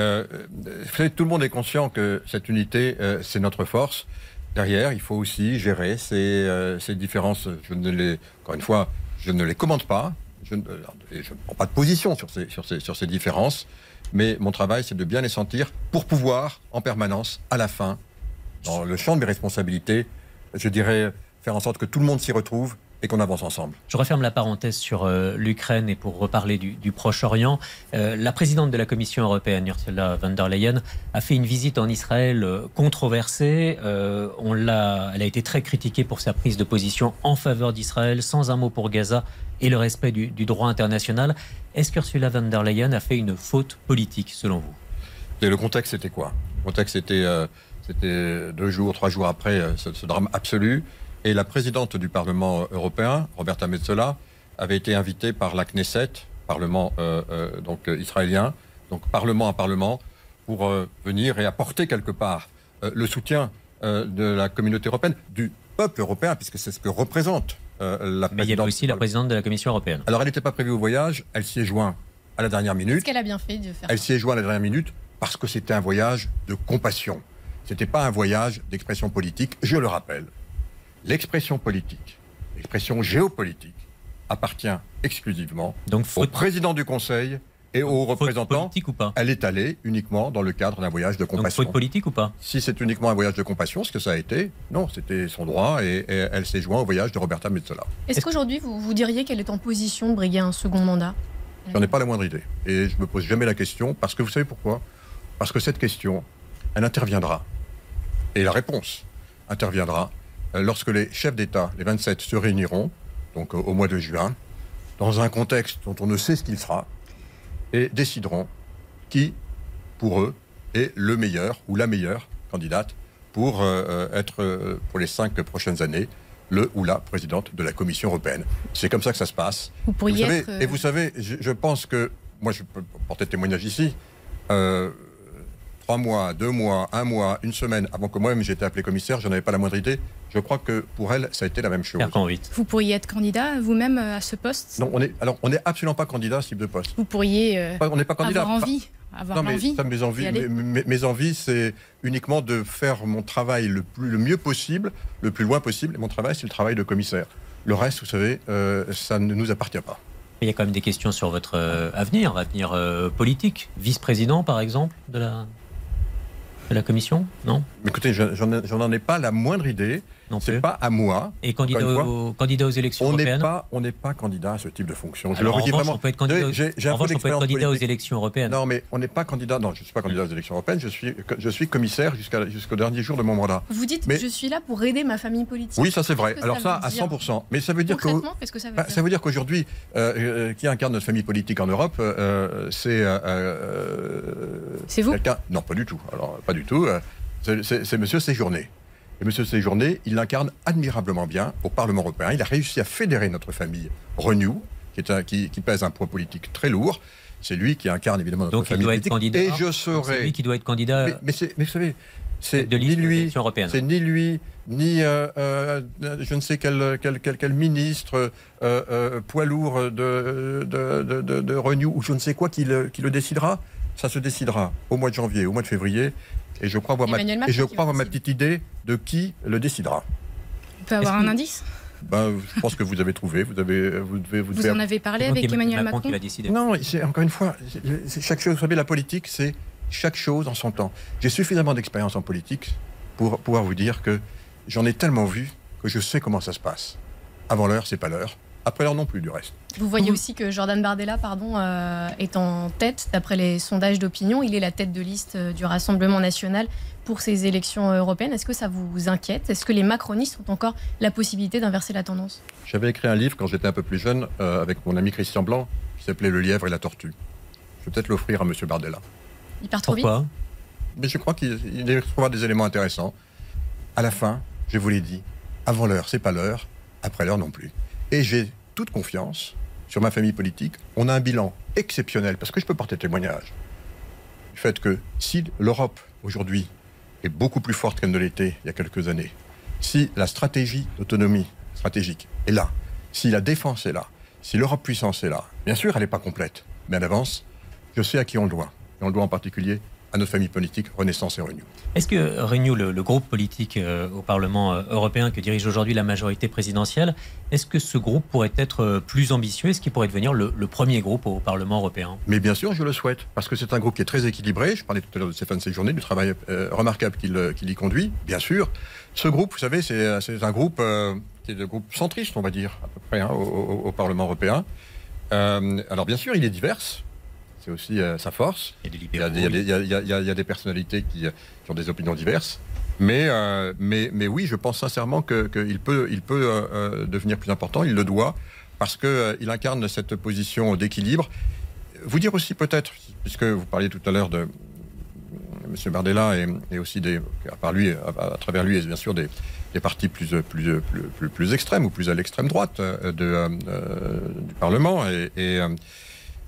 le monde est conscient que cette unité, c'est notre force. Derrière, il faut aussi gérer ces, ces différences. Je ne les, encore une fois, je ne les commente pas. Je ne, je ne prends pas de position sur ces, sur ces, sur ces différences mais mon travail, c'est de bien les sentir pour pouvoir, en permanence, à la fin, dans le champ de mes responsabilités, je dirais, faire en sorte que tout le monde s'y retrouve et qu'on avance ensemble. Je referme la parenthèse sur euh, l'Ukraine et pour reparler du, Proche-Orient. Euh, la présidente de la Commission européenne, Ursula von der Leyen, a fait une visite en Israël euh, controversée. on l'a, elle a été très critiquée pour sa prise de position en faveur d'Israël, sans un mot pour Gaza et le respect du, droit international. Est-ce qu'Ursula von der Leyen a fait une faute politique, selon vous? Et Le contexte, c'était quoi? Le contexte, c'était, c'était deux jours, trois jours après ce, drame absolu. Et la présidente du Parlement européen, Roberta Metsola, avait été invitée par la Knesset, Parlement euh, donc israélien, donc Parlement à Parlement, pour venir et apporter quelque part le soutien de la communauté européenne, du peuple européen, puisque c'est ce que représente euh, la Mais il y avait aussi la présidente de la Commission européenne. Alors elle n'était pas prévue au voyage, elle s'y est jointe à la dernière minute. Est-ce qu'elle a bien fait de faire Elle s'y est jointe à la dernière minute parce que c'était un voyage de compassion. C'était pas un voyage d'expression politique, je le rappelle. L'expression politique, l'expression géopolitique appartient exclusivement au président du Conseil Et aux représentants, politique ou pas elle est allée uniquement dans le cadre d'un voyage de Donc compassion. faute politique ou pas Si c'est uniquement un voyage de compassion, ce que ça a été, non, c'était son droit et, et elle s'est jointe au voyage de Roberta Metsola. Est-ce qu'aujourd'hui, vous, vous diriez qu'elle est en position de briguer un second mandat? J'en ai pas la moindre idée. Et je me pose jamais la question parce que vous savez pourquoi? Parce que cette question, elle interviendra. Et la réponse interviendra lorsque les chefs d'État, les 27, se réuniront, donc euh, au mois de juin, dans un contexte dont on ne sait ce qu'il sera, et décideront qui, pour eux, est le meilleur ou la meilleure candidate pour euh, euh, être, euh, pour les cinq prochaines années, le ou la présidente de la Commission européenne. C'est comme ça que ça se passe. Vous pourriez Vous savez- être. euh, Et vous savez, je, je pense que, moi je peux porter témoignage ici, euh, trois mois, deux mois, un mois, une semaine avant que moi-même j'ai été appelé commissaire, je n'avais pas la moindre idée. Je crois que pour elle, ça a été la même chose. Vous pourriez être candidat vous-même euh, à ce poste? Non, on est, alors on n'est absolument pas candidat à ce type de poste. Vous pourriez euh, Pas- On n'est pas candidat. avoir Pas- envie, avoir Non, mais ça, mes envies, mes, mes- mes envies, c'est uniquement de faire mon travail le, plus, le mieux possible, le plus loin possible. Et mon travail, c'est le travail de commissaire. Le reste, vous savez, euh, ça ne nous appartient pas. Il y a quand même des questions sur votre avenir, avenir euh, politique. Vice-président, par exemple, de la, la commission Non? Écoutez, je- j'en ai pas la moindre idée. Non C'est plus. pas à moi. Et candidat, aux, candidat aux élections On n'est européennes pas, on n'est pas candidat à ce type de fonction. Je Alors, le redis vraiment. on peut être candidat, aux- J'ai- j'ai un en revanche, on peut être candidat aux élections européennes. Non, mais on n'est pas candidat. Non, je ne suis pas candidat aux élections européennes. Je suis, je suis commissaire jusqu'à- jusqu'au dernier jour de mon mandat. Vous dites, Mais- je suis là pour aider ma famille politique. Oui, ça c'est vrai. Alors ça, à dire 100%. Mais ça veut dire que Concrètement, qu'est-ce que ça veut Bah, dire ça veut dire qu'aujourd'hui, euh, euh, qui incarne notre famille politique en Europe, euh, c'est euh, C'est vous quelqu'un- Non, pas du tout. Alors, pas du tout. C'est c'est- c'est Monsieur Séjourné. Et Monsieur Séjourné, il l'incarne admirablement bien au Parlement européen. Il a réussi à fédérer notre famille Renew, qui, est un- qui, qui pèse un poids politique très lourd. C'est lui qui incarne évidemment notre Donc il doit être candidat. Et je Donc, C'est serai. lui qui doit être candidat Mais, mais vous savez, c'est ni lui, c'est ni lui, ni euh, euh, je ne sais quel, quel, quel, quel ministre euh, poids lourd de, de, de, de, de Renew ou je ne sais quoi qui le, qui le décidera. Ça se décidera au mois de janvier, au mois de février. Et je crois avoir, ma, Emmanuel Macron et je qui crois avoir ma petite idée de qui le décidera. On peut avoir un que- indice? Ben, je pense que vous avez trouvé. Vous, avez, vous devez vous Vous devez- en avez parlé avec Emmanuel Macron décidé. Non, c'est encore une fois, c'est- c'est chaque chose. Vous savez, la politique, c'est chaque chose en son temps. J'ai suffisamment d'expérience en politique pour pouvoir vous dire que j'en ai tellement vu que je sais comment ça se passe. Avant l'heure, c'est pas l'heure. Après l'heure non plus, du reste. Vous voyez aussi que Jordan Bardella pardon, euh, est en tête, d'après les sondages d'opinion. Il est la tête de liste euh, du Rassemblement national pour ces élections euh, européennes. Est-ce que ça vous inquiète? Est-ce que les macronistes ont encore la possibilité d'inverser la tendance? J'avais écrit un livre quand j'étais un peu plus jeune euh, avec mon ami Christian Blanc qui s'appelait Le lièvre et la tortue. Je vais peut-être l'offrir à Monsieur Bardella. Il part trop vite? Pourquoi? Mais je crois qu'il trouvera des éléments intéressants. À la fin, je vous l'ai dit, avant l'heure, c'est pas l'heure, après l'heure non plus. Et j'ai toute confiance sur ma famille politique. On a un bilan exceptionnel, parce que je peux porter témoignage du fait que si l'Europe, aujourd'hui, est beaucoup plus forte qu'elle ne l'était il y a quelques années, si la stratégie d'autonomie stratégique est là, si la défense est là, si l'Europe puissance est là, bien sûr, elle n'est pas complète, mais elle avance, je sais à qui on le doit. Et on le doit en particulier à notre famille politique Renaissance et Renew. Est-ce que Renew, le, le groupe politique euh, au Parlement euh, européen que dirige aujourd'hui la majorité présidentielle, est-ce que ce groupe pourrait être euh, plus ambitieux? Est-ce qu'il pourrait devenir le, le premier groupe au Parlement européen? Mais bien sûr, je le souhaite, parce que c'est un groupe qui est très équilibré. Je parlais tout à l'heure de Stéphane Séjourné, du travail euh, remarquable qu'il y conduit, bien sûr. Ce groupe, vous savez, c'est un groupe euh, qui est le groupe centriste, on va dire, à peu près, hein, au, au- au Parlement européen. Alors, bien sûr, il est divers. C'est aussi euh, sa force. Il y a des Il y a, des- il y a il y a- personnalités qui, euh, qui ont des opinions diverses. Mais, euh, mais, mais oui, je pense sincèrement que- qu'il peut, il peut euh, devenir plus important, il le doit, parce qu'il incarne cette position d'équilibre. Vous dire aussi peut-être, puisque vous parliez tout à l'heure de M. Bardella et, et aussi des, à, part lui, à, à travers lui, et bien sûr des, des partis plus, plus, plus, plus, plus extrêmes ou plus à l'extrême droite de, euh, du Parlement et, et,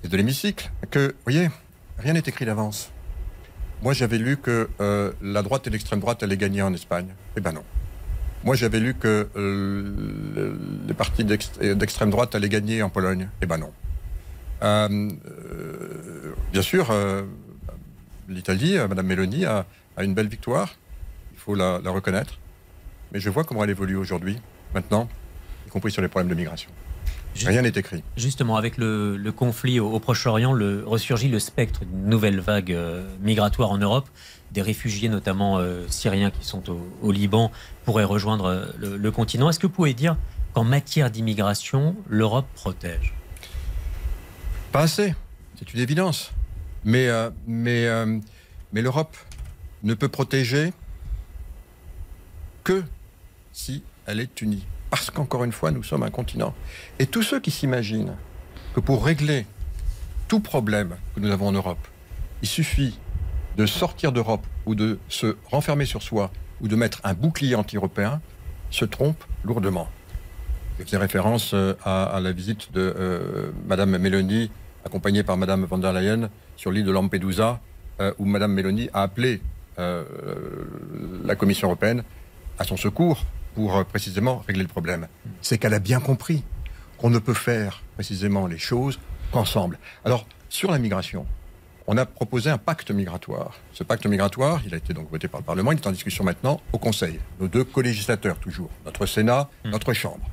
de l'hémicycle, que, vous voyez, rien n'est écrit d'avance. Moi, j'avais lu que euh, la droite et l'extrême droite allaient gagner en Espagne. Eh ben non. Moi, j'avais lu que euh, le- les partis d'ex- d'extrême droite allaient gagner en Pologne. Eh ben non. Euh, bien sûr, l'Italie, Madame Meloni, a, une belle victoire. Il faut la reconnaître. Mais je vois comment elle évolue aujourd'hui, maintenant, y compris sur les problèmes de migration. Rien n'est écrit. Justement, avec le, conflit au, Proche-Orient, le, ressurgit le spectre d'une nouvelle vague euh, migratoire en Europe. Des réfugiés, notamment euh, syriens, qui sont au, Liban, pourraient rejoindre euh, le, continent. Est-ce que vous pouvez dire qu'en matière d'immigration, l'Europe protège? Pas assez, c'est une évidence. Mais, mais, mais l'Europe ne peut protéger que si elle est unie parce qu'encore une fois, nous sommes un continent. Et tous ceux qui s'imaginent que pour régler tout problème que nous avons en Europe, il suffit de sortir d'Europe ou de se renfermer sur soi ou de mettre un bouclier anti-européen, se trompent lourdement. Je faisais référence euh, à, la visite de euh, Madame Meloni, accompagnée par Madame von der Leyen, sur l'île de Lampedusa, euh, où Madame Meloni a appelé la Commission européenne à son secours pour euh, précisément régler le problème. C'est qu'elle a bien compris qu'on ne peut faire précisément les choses qu'ensemble. Alors, sur la migration, on a proposé un pacte migratoire. Ce pacte migratoire, il a été donc voté par le Parlement, il est en discussion maintenant au Conseil. Nos deux co-législateurs, toujours, notre Sénat, hmm. notre Chambre.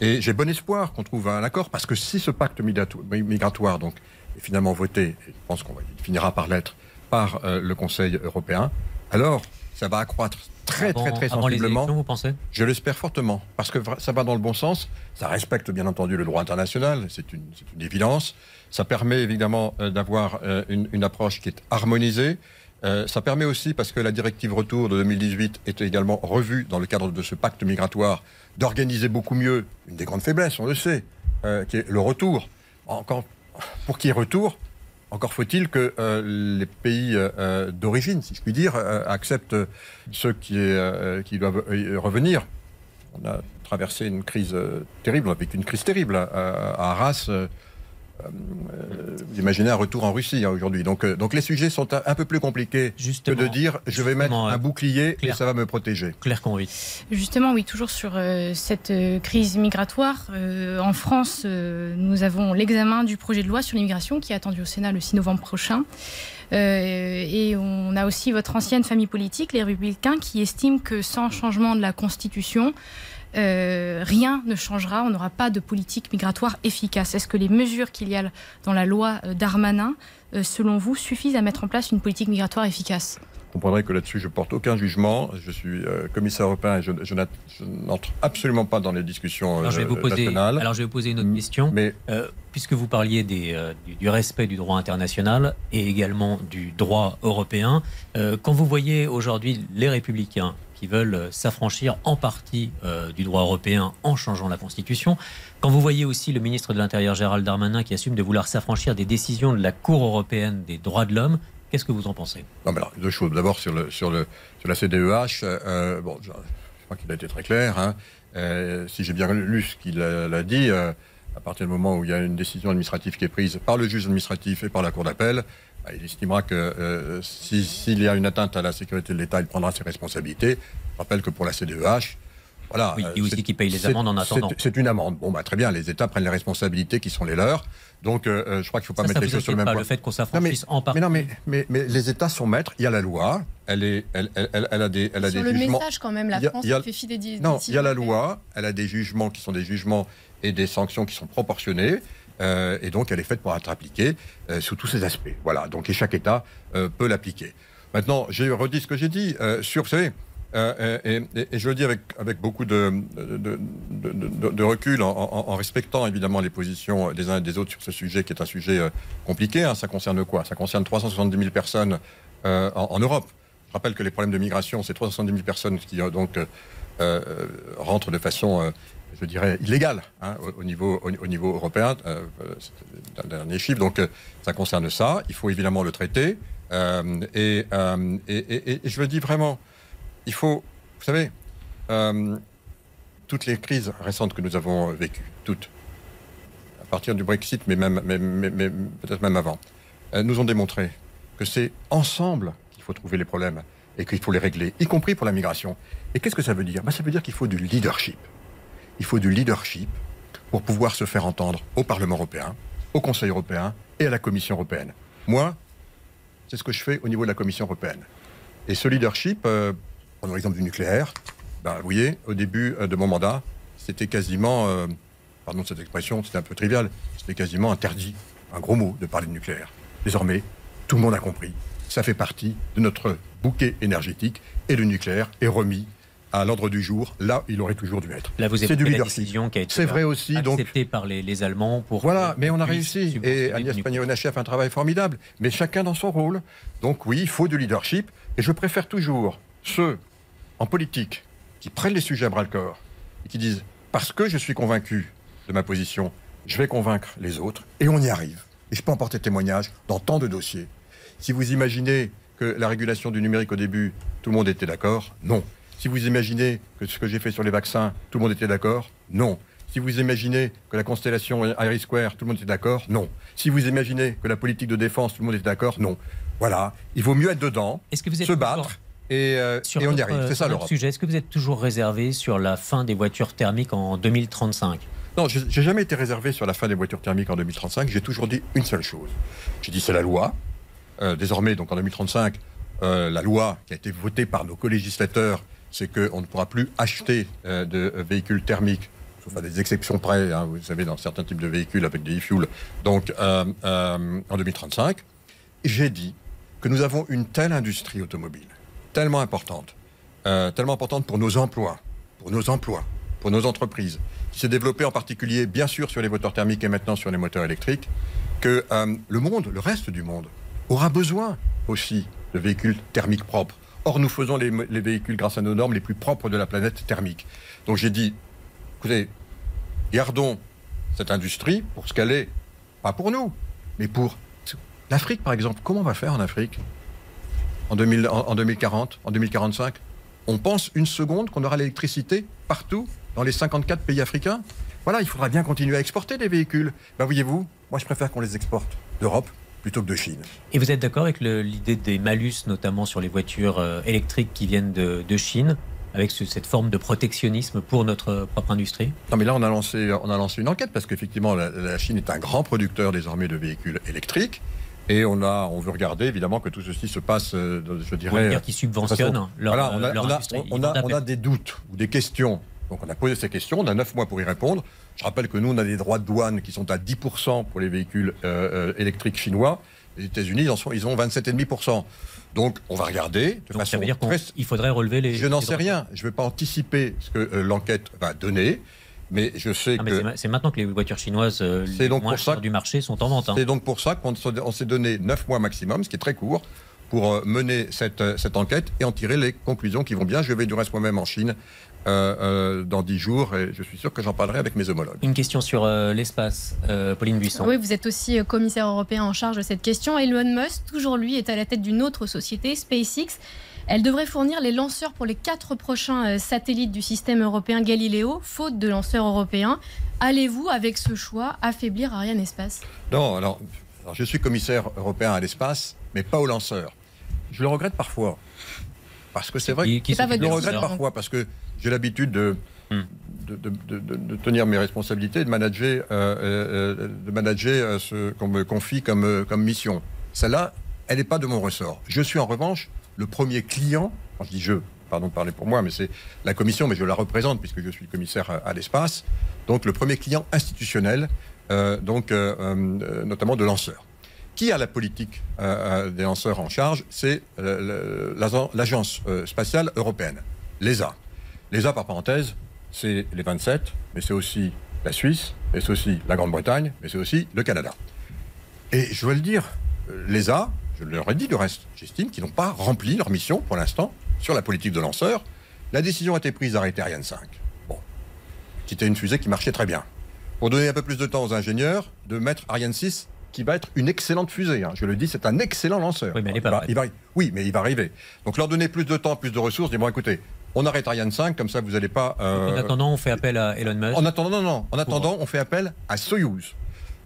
Et j'ai bon espoir qu'on trouve un accord, parce que si ce pacte migratoire donc, est finalement voté, et je pense qu'il finira par l'être, par euh, le Conseil européen, alors ça va accroître très, très, très sensiblement. vous pensez Je l'espère fortement, parce que ça va dans le bon sens. Ça respecte bien entendu le droit international, c'est une, une, évidence. Ça permet évidemment euh, d'avoir euh, une, une, approche qui est harmonisée. Euh, ça permet aussi, parce que la directive retour de 2018 est également revue dans le cadre de ce pacte migratoire, d'organiser beaucoup mieux une des grandes faiblesses, on le sait, qui est le retour. Encore, pour qu'il y ait retour, encore faut-il que euh, les pays euh, euh, d'origine, si je puis dire, acceptent ceux qui, doivent revenir. On a traversé une crise terrible, on a vécu une crise terrible à, à Arras euh, imaginez un retour en Russie hein, aujourd'hui. Donc, euh, donc les sujets sont un, peu plus compliqués que de dire je vais mettre un bouclier et ça va me protéger. Claire Convy. Justement, oui, toujours sur euh, cette crise migratoire. en France, nous avons l'examen du projet de loi sur l'immigration qui est attendu au Sénat le 6 novembre prochain. et on a aussi votre ancienne famille politique, les Républicains, qui estiment que sans changement de la Constitution, euh, rien ne changera, on n'aura pas de politique migratoire efficace. Est-ce que les mesures qu'il y a dans la loi euh, Darmanin, euh, selon vous, suffisent à mettre en place une politique migratoire efficace? Vous comprendrez que là-dessus, je porte aucun jugement. Je suis commissaire européen et je, n'entre absolument pas dans les discussions alors, je vais vous poser, Alors, je vais vous poser une autre question. Mais, puisque vous parliez des, du, respect du droit international et également du droit européen, quand vous voyez aujourd'hui les républicains qui veulent s'affranchir en partie euh, du droit européen en changeant la Constitution. Quand vous voyez aussi le ministre de l'Intérieur Gérald Darmanin qui assume de vouloir s'affranchir des décisions de la Cour européenne des droits de l'homme, qu'est-ce que vous en pensez? Non, mais alors, deux choses. D'abord, sur, le, sur, le, sur la CDEH, euh, bon, je, crois qu'il a été très clair. Hein. Euh, si j'ai bien lu ce qu'il a, dit, à partir du moment où il y a une décision administrative qui est prise par le juge administratif et par la Cour d'appel, il estimera que euh, s'il y a une atteinte à la sécurité de l'État, il prendra ses responsabilités. Je rappelle que pour la CDEH, voilà. Oui, il aussi qu'il paye les amendes en attendant. C'est une amende. Bon, bah, très bien, les États prennent les responsabilités qui sont les leurs. Donc, euh, euh, je crois qu'il ne faut pas mettre les choses sur le même pas, point. Le fait qu'on s'affranchisse en partie. Mais non, mais, mais, mais, les États sont maîtres. Il y a la loi. Elle, est, elle, elle, elle, a des, elle a sur des le jugements. message, quand même, la France a, fait fi des Non, il y a la loi. Elle a des jugements qui sont des jugements et des sanctions qui sont proportionnés. Euh, et donc elle est faite pour être appliquée euh, sous tous ces aspects. Voilà, donc et chaque État euh, peut l'appliquer. Maintenant, j'ai redit ce que j'ai dit sur, vous savez, et, je le dis avec, avec beaucoup de, de, recul, en, respectant évidemment les positions des uns et des autres sur ce sujet qui est un sujet compliqué. Hein. Ça concerne quoi? Ça concerne 370 000 personnes en, Europe. Je rappelle que les problèmes de migration, c'est 370 000 personnes qui donc rentrent de façon je dirais, illégal hein, au, niveau, au, niveau européen. Euh, un dernier chiffre. Donc, euh, ça concerne ça. Il faut évidemment le traiter. Euh, et, et, je le dis vraiment, il faut, vous savez, toutes les crises récentes que nous avons vécues, toutes, à partir du Brexit, mais, même, mais, peut-être même avant, nous ont démontré que c'est ensemble qu'il faut trouver les problèmes et qu'il faut les régler, y compris pour la migration. Et qu'est-ce que ça veut dire? Ben, Ça veut dire qu'il faut du leadership il faut du leadership pour pouvoir se faire entendre au Parlement européen, au Conseil européen et à la Commission européenne. Moi, c'est ce que je fais au niveau de la Commission européenne. Et ce leadership, euh, prenons l'exemple du nucléaire, ben, vous voyez, au début euh, de mon mandat, c'était quasiment euh, pardon cette expression, c'était un peu trivial, c'était quasiment interdit, un gros mot, de parler de nucléaire. Désormais, tout le monde a compris. Ça fait partie de notre bouquet énergétique et le nucléaire est remis à l'ordre du jour, là il aurait toujours dû être. Là, vous C'est du la leadership. décision qui a été C'est vrai aussi, donc- acceptée par les, les Allemands pour. Voilà, mais on a réussi. Et le Agnès. Pannier-Runacher a fait un travail formidable. Mais chacun dans son rôle. Donc oui, il faut du leadership. Et je préfère toujours ceux en politique qui prennent les sujets à bras-le-corps et qui disent parce que je suis convaincu de ma position, je vais convaincre les autres. Et on y arrive. Et je peux en porter témoignage dans tant de dossiers. Si vous imaginez que la régulation du numérique au début, tout le monde était d'accord, non. Si vous imaginez que ce que j'ai fait sur les vaccins, tout le monde était d'accord, non. Si vous imaginez que la constellation Iris Square, tout le monde était d'accord, non. Si vous imaginez que la politique de défense, tout le monde était d'accord, non. Voilà, il vaut mieux être dedans, Est-ce que vous êtes se battre et, euh, Sur et on y arrive. C'est ça l'Europe. sujet, est-ce que vous êtes toujours réservé sur la fin des voitures thermiques en 2035 Non, j'ai j'ai jamais été réservé sur la fin des voitures thermiques en 2035. J'ai toujours dit une seule chose. J'ai dit c'est la loi. Euh, désormais, donc en 2035, euh, la loi qui a été votée par nos co-législateurs, c'est qu'on ne pourra plus acheter euh, de véhicules thermiques, sauf à des exceptions près, hein, vous savez, dans certains types de véhicules avec des e-fuels, donc euh, euh, en 2035. J'ai dit que nous avons une telle industrie automobile, tellement importante, tellement importante pour nos emplois, pour nos emplois, pour nos entreprises, qui s'est développée en particulier, bien sûr, sur les moteurs thermiques et maintenant sur les moteurs électriques, que le monde, le reste du monde, aura besoin aussi de véhicules thermiques propres. Or, nous faisons les, les véhicules, grâce à nos normes, les plus propres de la planète thermique. Donc j'ai dit, écoutez, gardons cette industrie pour ce qu'elle est, pas pour nous, mais pour l'Afrique, par exemple. Comment on va faire en Afrique en, 2000 en- en 2040, en 2045 On pense une seconde qu'on aura l'électricité partout dans les 54 pays africains? Voilà, il faudra bien continuer à exporter des véhicules. Ben, voyez-vous, moi je préfère qu'on les exporte d'Europe plutôt que de Chine. Et vous êtes d'accord avec l'idée des malus, notamment sur les voitures euh, électriques qui viennent de, de Chine, avec ce- cette forme de protectionnisme pour notre propre industrie? Non, mais là, on a lancé, on a lancé une enquête parce qu'effectivement, la, la Chine est un grand producteur désormais de véhicules électriques. Et on, a, on veut regarder évidemment que tout ceci se passe, euh, je dirais. dire qu'ils subventionnent leur, voilà, on a, euh, leur on a- industrie on a- on des doutes ou des questions. Donc on a posé ces questions, on a 9 mois pour y répondre. Je rappelle que nous, on a des droits de douane qui sont à 10% pour les véhicules euh, euh, électriques chinois. Les États-Unis, ils, ont 27,5%. Donc on va regarder de Donc façon ça veut dire très qu'il faudrait relever les. je n'en sais rien. Je ne vais pas anticiper ce que euh, l'enquête va donner, mais je sais Ah, que c'est ma- c'est maintenant que les voitures chinoises euh, les donc moins pour ça du marché sont en vente. hein. c'est donc pour ça qu'on se- on s'est donné 9 mois maximum, ce qui est très court, pour mener cette, cette enquête et en tirer les conclusions qui vont bien. Je vais du reste moi-même en Chine euh, euh, dans 10 jours et je suis sûr que j'en parlerai avec mes homologues. Une question sur euh, l'espace, euh, Pauline Buisson. Oui, vous êtes aussi euh, commissaire européen en charge de cette question. Elon Musk, toujours lui, est à la tête d'une autre société, SpaceX. Elle devrait fournir les lanceurs pour les quatre prochains euh, satellites du système européen Galileo, faute de lanceurs européens. Allez-vous, avec ce choix, affaiblir Ariane Espace? Non, alors, alors, je suis commissaire européen à l'espace, mais pas aux lanceurs. Je le regrette parfois. Parce que c'est vrai Qui- qui Je le regrette parfois parce que j'ai l'habitude de, Hmm. de, tenir mes responsabilités, de manager, euh, euh, de manager euh, ce qu'on me confie comme, comme mission. Celle-là, elle n'est pas de mon ressort. Je suis en revanche le premier client, quand je dis je, pardon de parler pour moi, mais c'est la commission, mais je la représente puisque je suis le commissaire à, à l'espace, donc le premier client institutionnel, euh, donc notamment de lanceurs. Qui a la politique des lanceurs en charge? C'est l'agence- spatiale européenne, l'ESA. L'ESA, par parenthèse, c'est les 27, mais c'est aussi la Suisse, et c'est aussi la Grande-Bretagne, mais c'est aussi le Canada. Et je veux le dire, euh, l'ESA, je leur ai dit du reste, j'estime qu'ils n'ont pas rempli leur mission pour l'instant sur la politique de lanceurs. La décision a été prise d'arrêter Ariane 5. Bon, qui était une fusée qui marchait très bien. Pour donner un peu plus de temps aux ingénieurs, de mettre Ariane 6, qui va être une excellente fusée. hein. Je le dis, c'est un excellent lanceur. Oui, mais Il va- il va- oui, mais il va arriver. Donc leur donner plus de temps, plus de ressources, bon, écoutez, on arrête Ariane 5, comme ça vous n'allez pas. euh, En attendant, on fait appel à Elon Musk. en attendant, non, non. En attendant, on fait appel à Soyuz.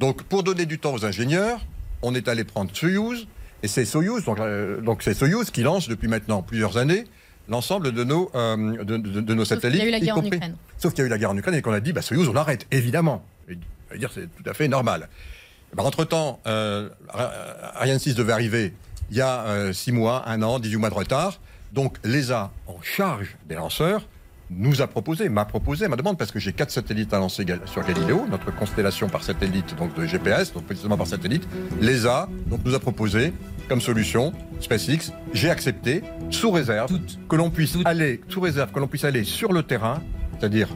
Donc, pour donner du temps aux ingénieurs, on est allé prendre Soyuz, et c'est Soyuz, donc, euh, donc c'est Soyuz qui lance depuis maintenant plusieurs années l'ensemble de nos, euh, de, de- de nos Sauf qu'il satellites. y a eu la guerre en Ukraine. Sauf qu'il y a eu la guerre en Ukraine et qu'on a dit, bah, Soyuz, on arrête, évidemment. Et, je veux dire, c'est tout à fait normal. Bah, Entre-temps, euh, Ariane 6 devait arriver il y a euh, six mois, un an, 18 mois de retard. Donc, l'ESA, en charge des lanceurs, nous a proposé, m'a proposé, ma demande, parce que j'ai quatre satellites à lancer sur Galileo, notre constellation par satellite, donc de GPS, donc précisément par satellite. L'ESA donc, nous a proposé comme solution SpaceX. J'ai accepté, sous réserve, que l'on puisse aller, sous réserve, que l'on puisse aller sur le terrain, c'est-à-dire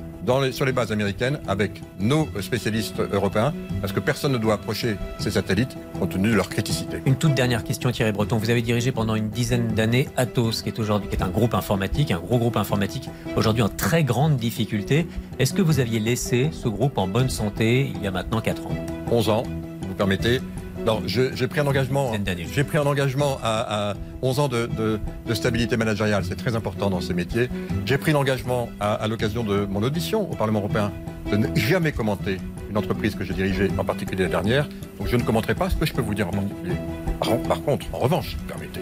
sur les bases américaines avec nos spécialistes européens, parce que personne ne doit approcher ces satellites compte tenu de leur criticité. Une toute dernière question, Thierry Breton. Vous avez dirigé pendant une dizaine d'années Atos, qui est aujourd'hui qui est un groupe informatique, un gros groupe informatique, aujourd'hui en très grande difficulté. Est-ce que vous aviez laissé ce groupe en bonne santé il y a maintenant 4 ans? 11 ans, vous permettez. Non, j'ai pris un engagement. J'ai pris un engagement à, 11 ans de, stabilité managériale. C'est très important dans ces métiers. J'ai pris l'engagement à, l'occasion de mon audition au Parlement européen de ne jamais commenter une entreprise que j'ai dirigée, en particulier la dernière. Donc je ne commenterai pas ce que je peux vous dire en particulier. Par, contre, en revanche, permettez,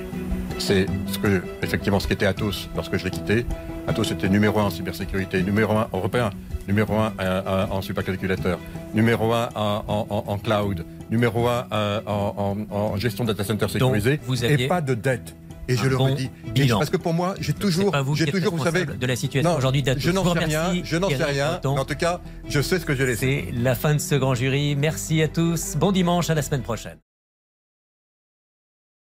c'est ce que effectivement ce qu'était Atos lorsque je l'ai quitté. Atos était numéro un en cybersécurité, numéro un européen, numéro un euh, en supercalculateur, numéro un en cloud numéro un euh, en, gestion de data center sécurisé, et pas de dette. Et je le redis. Parce que pour moi, j'ai toujours, j'ai toujours, vous savez, de la situation aujourd'hui Je n'en sais rien. Je n'en sais rien. en tout cas, je sais ce que j'ai laissé. C'est la fin de ce grand jury. Merci à tous. Bon dimanche. À la semaine prochaine.